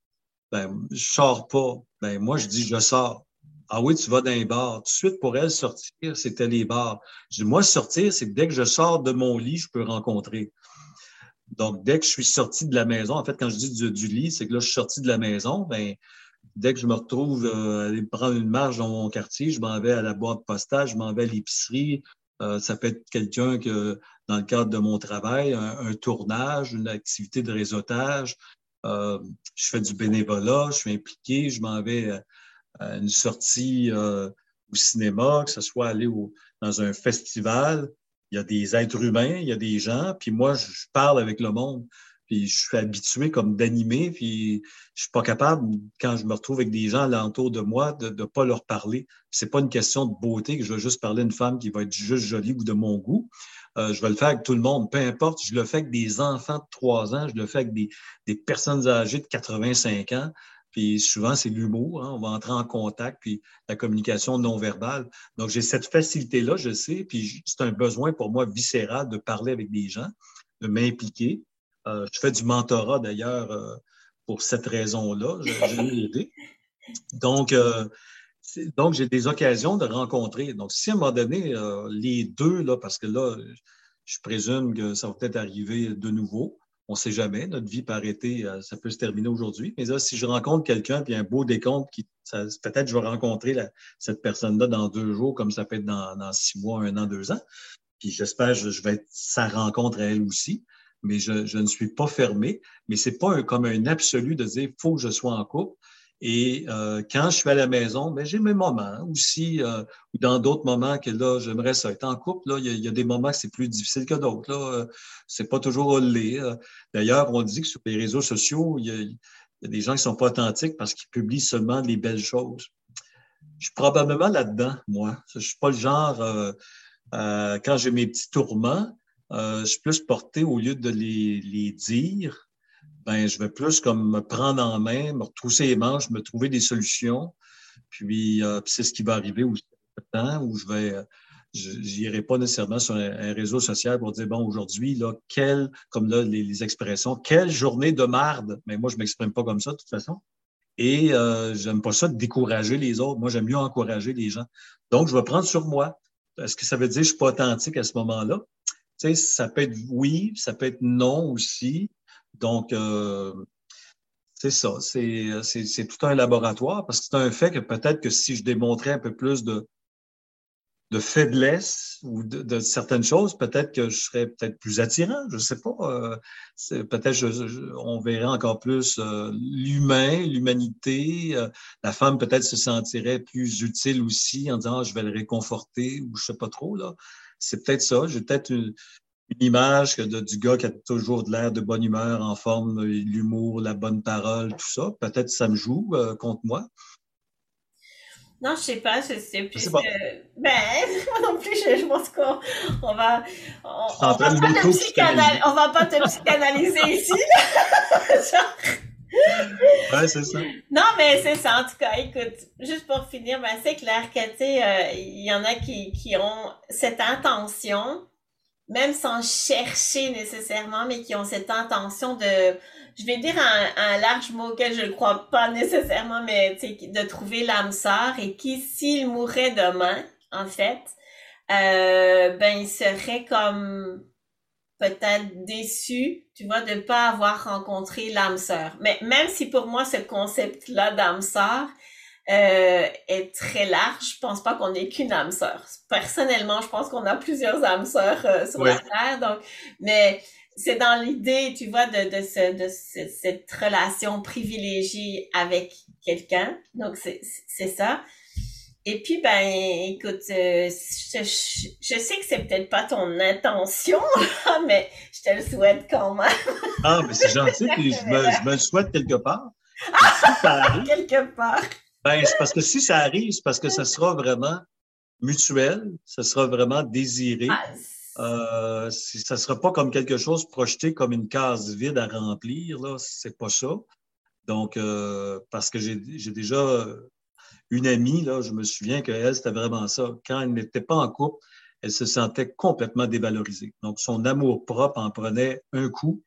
Ben, je sors pas. Ben, moi, je dis, je sors. Ah oui, tu vas d'un bar. Tout de suite, pour elle, sortir, c'était les bars. Je dis, moi, sortir, c'est dès que je sors de mon lit, je peux rencontrer. Donc, dès que je suis sorti de la maison, en fait, quand je dis du, lit, c'est que là, je suis sorti de la maison, ben, dès que je me retrouve euh, à aller prendre une marche dans mon quartier, je m'en vais à la boîte postale, je m'en vais à l'épicerie, euh, ça peut être quelqu'un que, dans le cadre de mon travail, un, tournage, une activité de réseautage, euh, je fais du bénévolat, je suis impliqué, je m'en vais à, une sortie euh, au cinéma, que ce soit aller dans un festival. Il y a des êtres humains, il y a des gens, puis moi, je parle avec le monde. Je suis habitué comme d'animer, puis je suis pas capable, quand je me retrouve avec des gens alentour de moi, de ne pas leur parler. C'est pas une question de beauté que je veux juste parler à une femme qui va être juste jolie ou de mon goût. Euh, je vais le faire avec tout le monde, peu importe. Je le fais avec des enfants de 3 ans, je le fais avec des, des personnes âgées de 85 ans. Puis souvent, c'est l'humour. Hein. On va entrer en contact, puis la communication non verbale. Donc, j'ai cette facilité-là, je sais, puis c'est un besoin pour moi viscéral de parler avec des gens, de m'impliquer. Je fais du mentorat d'ailleurs pour cette raison-là. J'ai aidé. Donc, donc, j'ai des occasions de rencontrer. Donc, si à un moment donné, les deux, là, parce que là, je présume que ça va peut-être arriver de nouveau, on ne sait jamais, notre vie peut arrêter, ça peut se terminer aujourd'hui. Mais là, si je rencontre quelqu'un, puis un beau décompte, qui, peut-être je vais rencontrer cette personne-là dans deux jours, comme ça peut être dans, six mois, un an, deux ans. Puis j'espère que je vais être sa rencontre à elle aussi. Mais je, ne suis pas fermé. Mais ce n'est pas comme un absolu de dire faut que je sois en couple. Et euh, quand je suis à la maison, ben, j'ai mes moments aussi, euh, ou dans d'autres moments que là, j'aimerais ça être en couple. Il, y a, des moments que c'est plus difficile que d'autres. Là, euh, c'est pas toujours olé. D'ailleurs, on dit que sur les réseaux sociaux, il y a, des gens qui sont pas authentiques parce qu'ils publient seulement les belles choses. Je suis probablement là-dedans, moi. Je suis pas le genre, quand j'ai mes petits tourments, je suis plus porté au lieu de les, les dire ben, je vais plus comme me prendre en main, me retrousser les manches, me trouver des solutions. Puis, euh, c'est ce qui va arriver aussi temps où je vais, j'irai pas nécessairement sur un, réseau social pour dire, bon, aujourd'hui, là, quelle, comme là, les, expressions, quelle journée de marde. Mais moi, je m'exprime pas comme ça, de toute façon. Et euh, j'aime pas ça de décourager les autres. Moi, j'aime mieux encourager les gens. Donc, je vais prendre sur moi. Est-ce que ça veut dire que je suis pas authentique à ce moment-là? Ça peut être oui, ça peut être non aussi. Donc, euh, c'est ça, c'est tout un laboratoire parce que c'est un fait que peut-être que si je démontrais un peu plus de, de faiblesse ou de, certaines choses, peut-être que je serais peut-être plus attirant, je ne sais pas. Euh, peut-être on verrait encore plus euh, l'humain, l'humanité. la femme peut-être se sentirait plus utile aussi en disant ah, je vais le réconforter ou je ne sais pas trop. là. C'est peut-être ça. J'ai peut-être une image de, du gars qui a toujours de l'air de bonne humeur, en forme, l'humour, la bonne parole, tout ça. Peut-être que ça me joue euh, contre moi. Non, je sais pas, c'est plus. Ben, moi non plus, je, pense qu'on on va. On, on va pas te on va pas te psychanalyser ici. ouais, c'est ça. Non, mais c'est ça. En tout cas, écoute, juste pour finir, ben, c'est clair que, tu sais, euh, il y en a qui, ont cette intention même sans chercher nécessairement, mais qui ont cette intention de, je vais dire un, un large mot auquel je ne crois pas nécessairement, mais de trouver l'âme sœur et qui, s'il mourait demain, en fait, euh, ben il serait comme peut-être déçu, tu vois, de ne pas avoir rencontré l'âme sœur. Mais même si pour moi ce concept-là d'âme sœur, euh, est très large. Je pense pas qu'on ait qu'une âme sœur. Personnellement, je pense qu'on a plusieurs âmes sœurs euh, sur la Terre. Donc, mais c'est dans l'idée, tu vois, de, de, ce, de cette relation privilégiée avec quelqu'un. Donc, c'est ça. Et puis, ben, écoute, euh, je, je, sais que c'est peut-être pas ton intention, mais je te le souhaite quand même. ah, mais c'est gentil, puis je me, je me le souhaite quelque part. quelque part. Ben, c'est parce que si ça arrive, c'est parce que ça sera vraiment mutuel, ça sera vraiment désiré. Ah, euh, ça ne sera pas comme quelque chose projeté comme une case vide à remplir, là, c'est pas ça. Donc, euh, parce que j'ai déjà une amie, là, je me souviens qu'elle, c'était vraiment ça. Quand elle n'était pas en couple, elle se sentait complètement dévalorisée. Donc, son amour propre en prenait un coup.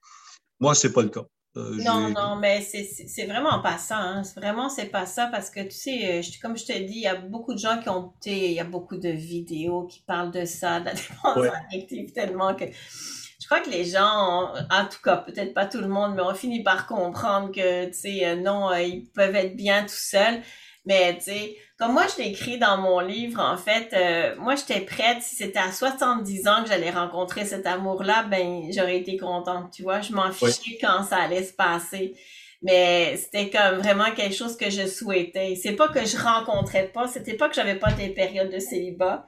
Moi, c'est pas le cas. Euh, non, non, mais c'est vraiment pas ça. Hein. Vraiment, c'est pas ça parce que tu sais, euh, comme je te dis, il y a beaucoup de gens qui ont, il y a beaucoup de vidéos qui parlent de ça, de la dépense affective, tellement que je crois que les gens, en tout cas, peut-être pas tout le monde, mais on finit par comprendre que, tu sais, euh, non, ils peuvent être bien tout seuls. Mais tu sais, comme moi je l'ai écrit dans mon livre, en fait, euh, moi j'étais prête. Si c'était à 70 ans que j'allais rencontrer cet amour-là, ben j'aurais été contente. Tu vois, je m'en fichais quand ça allait se passer. Mais c'était comme vraiment quelque chose que je souhaitais. C'est pas que je rencontrais pas, c'était pas que j'avais pas des périodes de célibat.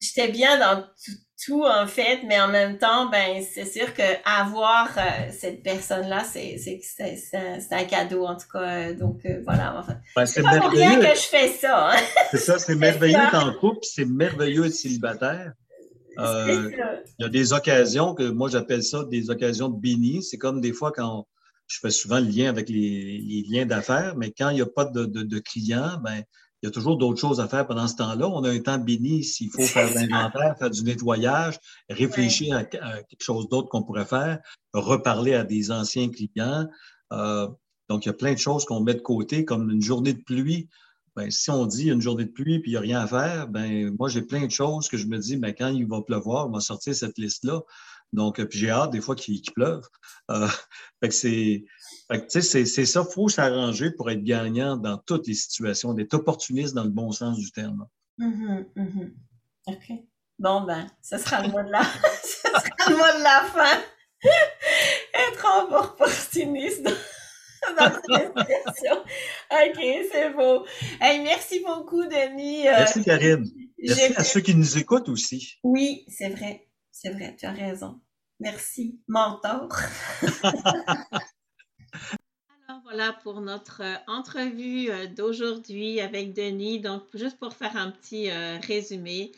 J'étais bien dans tout, en fait, mais en même temps, ben c'est sûr que avoir euh, cette personne-là, c'est c'est un, cadeau en tout cas. Donc euh, voilà. Enfin, ben, c'est pas pour rien que je fais ça. Hein. C'est ça, c'est merveilleux d'être en couple, c'est merveilleux d'être célibataire. Euh, il y a des occasions que moi j'appelle ça des occasions de béni. C'est comme des fois quand je fais souvent le lien avec les, les liens d'affaires, mais quand il n'y a pas de, de, de clients, ben il y a toujours d'autres choses à faire pendant ce temps-là. On a un temps béni s'il faut faire de l'inventaire, faire du nettoyage, réfléchir à, quelque chose d'autre qu'on pourrait faire, reparler à des anciens clients. Euh, donc, il y a plein de choses qu'on met de côté, comme une journée de pluie. Ben, si on dit une journée de pluie et il n'y a rien à faire, ben, moi, j'ai plein de choses que je me dis, ben, quand il va pleuvoir, on va sortir cette liste-là. Donc, puis j'ai hâte des fois qu'il pleuve. Euh, c'est, c'est, ça, il faut s'arranger pour être gagnant dans toutes les situations, d'être opportuniste dans le bon sens du terme. Mm-hmm, mm-hmm. OK. Bon, ben, ce sera le mot de la, ce sera le mot de la fin. être opportuniste dans. OK, c'est beau. Hey, merci beaucoup, Denis. Euh, merci, Karine. Merci à ceux qui nous écoutent aussi. Oui, c'est vrai. C'est vrai, tu as raison. Merci, mentor. Pour notre euh, entrevue euh, d'aujourd'hui avec Denis. Donc, juste pour faire un petit euh, résumé.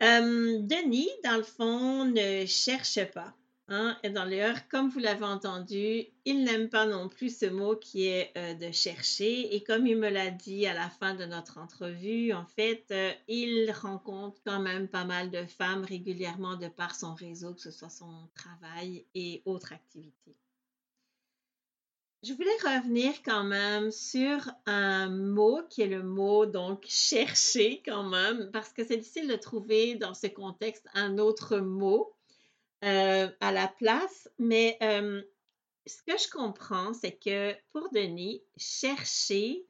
Denis, dans le fond, ne cherche pas. Hein, et dans l'air, comme vous l'avez entendu, il n'aime pas non plus ce mot qui est de chercher. Et comme il me l'a dit à la fin de notre entrevue, en fait, il rencontre quand même pas mal de femmes régulièrement de par son réseau, que ce soit son travail et autres activités. Je voulais revenir quand même sur un mot qui est le mot donc chercher quand même, parce que c'est difficile de trouver dans ce contexte un autre mot. Euh, à la place. Mais euh, ce que je comprends, c'est que pour Denis, chercher,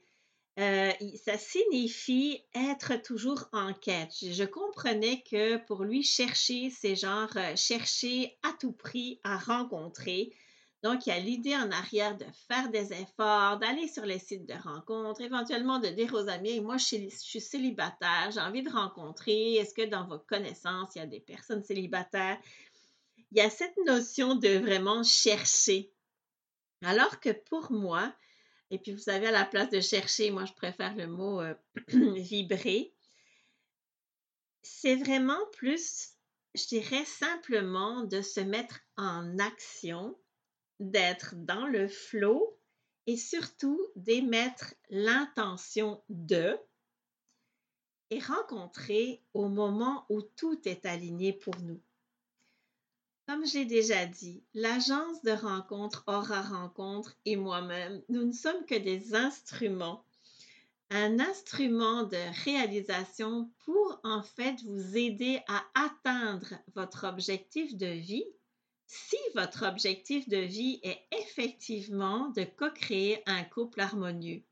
euh, ça signifie être toujours en quête. Je comprenais que pour lui, chercher, c'est genre chercher à tout prix à rencontrer. Donc, il y a l'idée en arrière de faire des efforts, d'aller sur les sites de rencontres, éventuellement de dire aux amis, moi, je suis, célibataire, j'ai envie de rencontrer. Est-ce que dans vos connaissances, il y a des personnes célibataires? il y a cette notion de vraiment chercher. Alors que pour moi, et puis vous savez, à la place de chercher, moi je préfère le mot euh, vibrer, c'est vraiment plus, je dirais simplement de se mettre en action, d'être dans le flot et surtout d'émettre l'intention de et rencontrer au moment où tout est aligné pour nous. Comme j'ai déjà dit, l'agence de rencontre Aura Rencontre et moi-même, nous ne sommes que des instruments. Un instrument de réalisation pour en fait vous aider à atteindre votre objectif de vie si votre objectif de vie est effectivement de co-créer un couple harmonieux.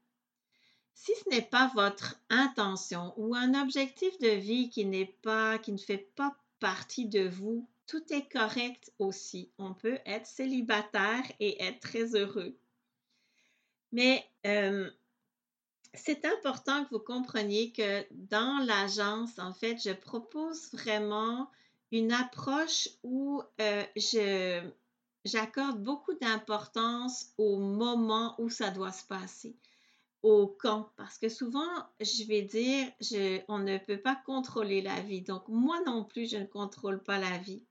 Si ce n'est pas votre intention ou un objectif de vie qui n'est pas, qui ne fait pas partie de vous, tout est correct aussi. On peut être célibataire et être très heureux. Mais euh, c'est important que vous compreniez que dans l'agence, en fait, je propose vraiment une approche où euh, j'accorde beaucoup d'importance au moment où ça doit se passer, au quand, parce que souvent, je vais dire, je, on ne peut pas contrôler la vie. Donc, moi non plus, je ne contrôle pas la vie.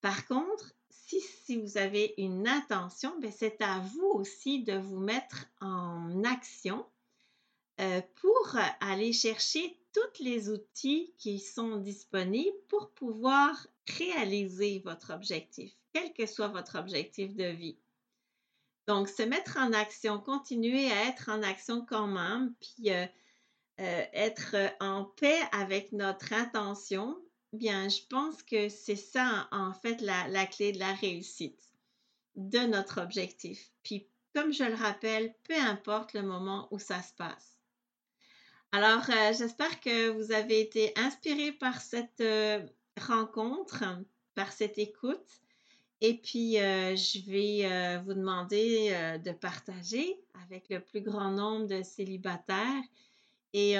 Par contre, si, si vous avez une intention, ben, c'est à vous aussi de vous mettre en action euh, pour aller chercher tous les outils qui sont disponibles pour pouvoir réaliser votre objectif, quel que soit votre objectif de vie. Donc, se mettre en action, continuer à être en action quand même, puis euh, euh, être en paix avec notre intention, Bien, je pense que c'est ça, en fait, la, clé de la réussite de notre objectif. Puis, comme je le rappelle, peu importe le moment où ça se passe. Alors, euh, j'espère que vous avez été inspiré par cette euh, rencontre, par cette écoute. Et puis, euh, je vais vous demander de partager avec le plus grand nombre de célibataires. Et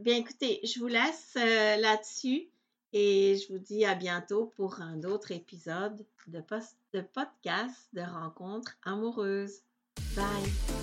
bien, écoutez, je vous laisse là-dessus. Et je vous dis à bientôt pour un autre épisode de, de podcast de rencontres amoureuses. Bye!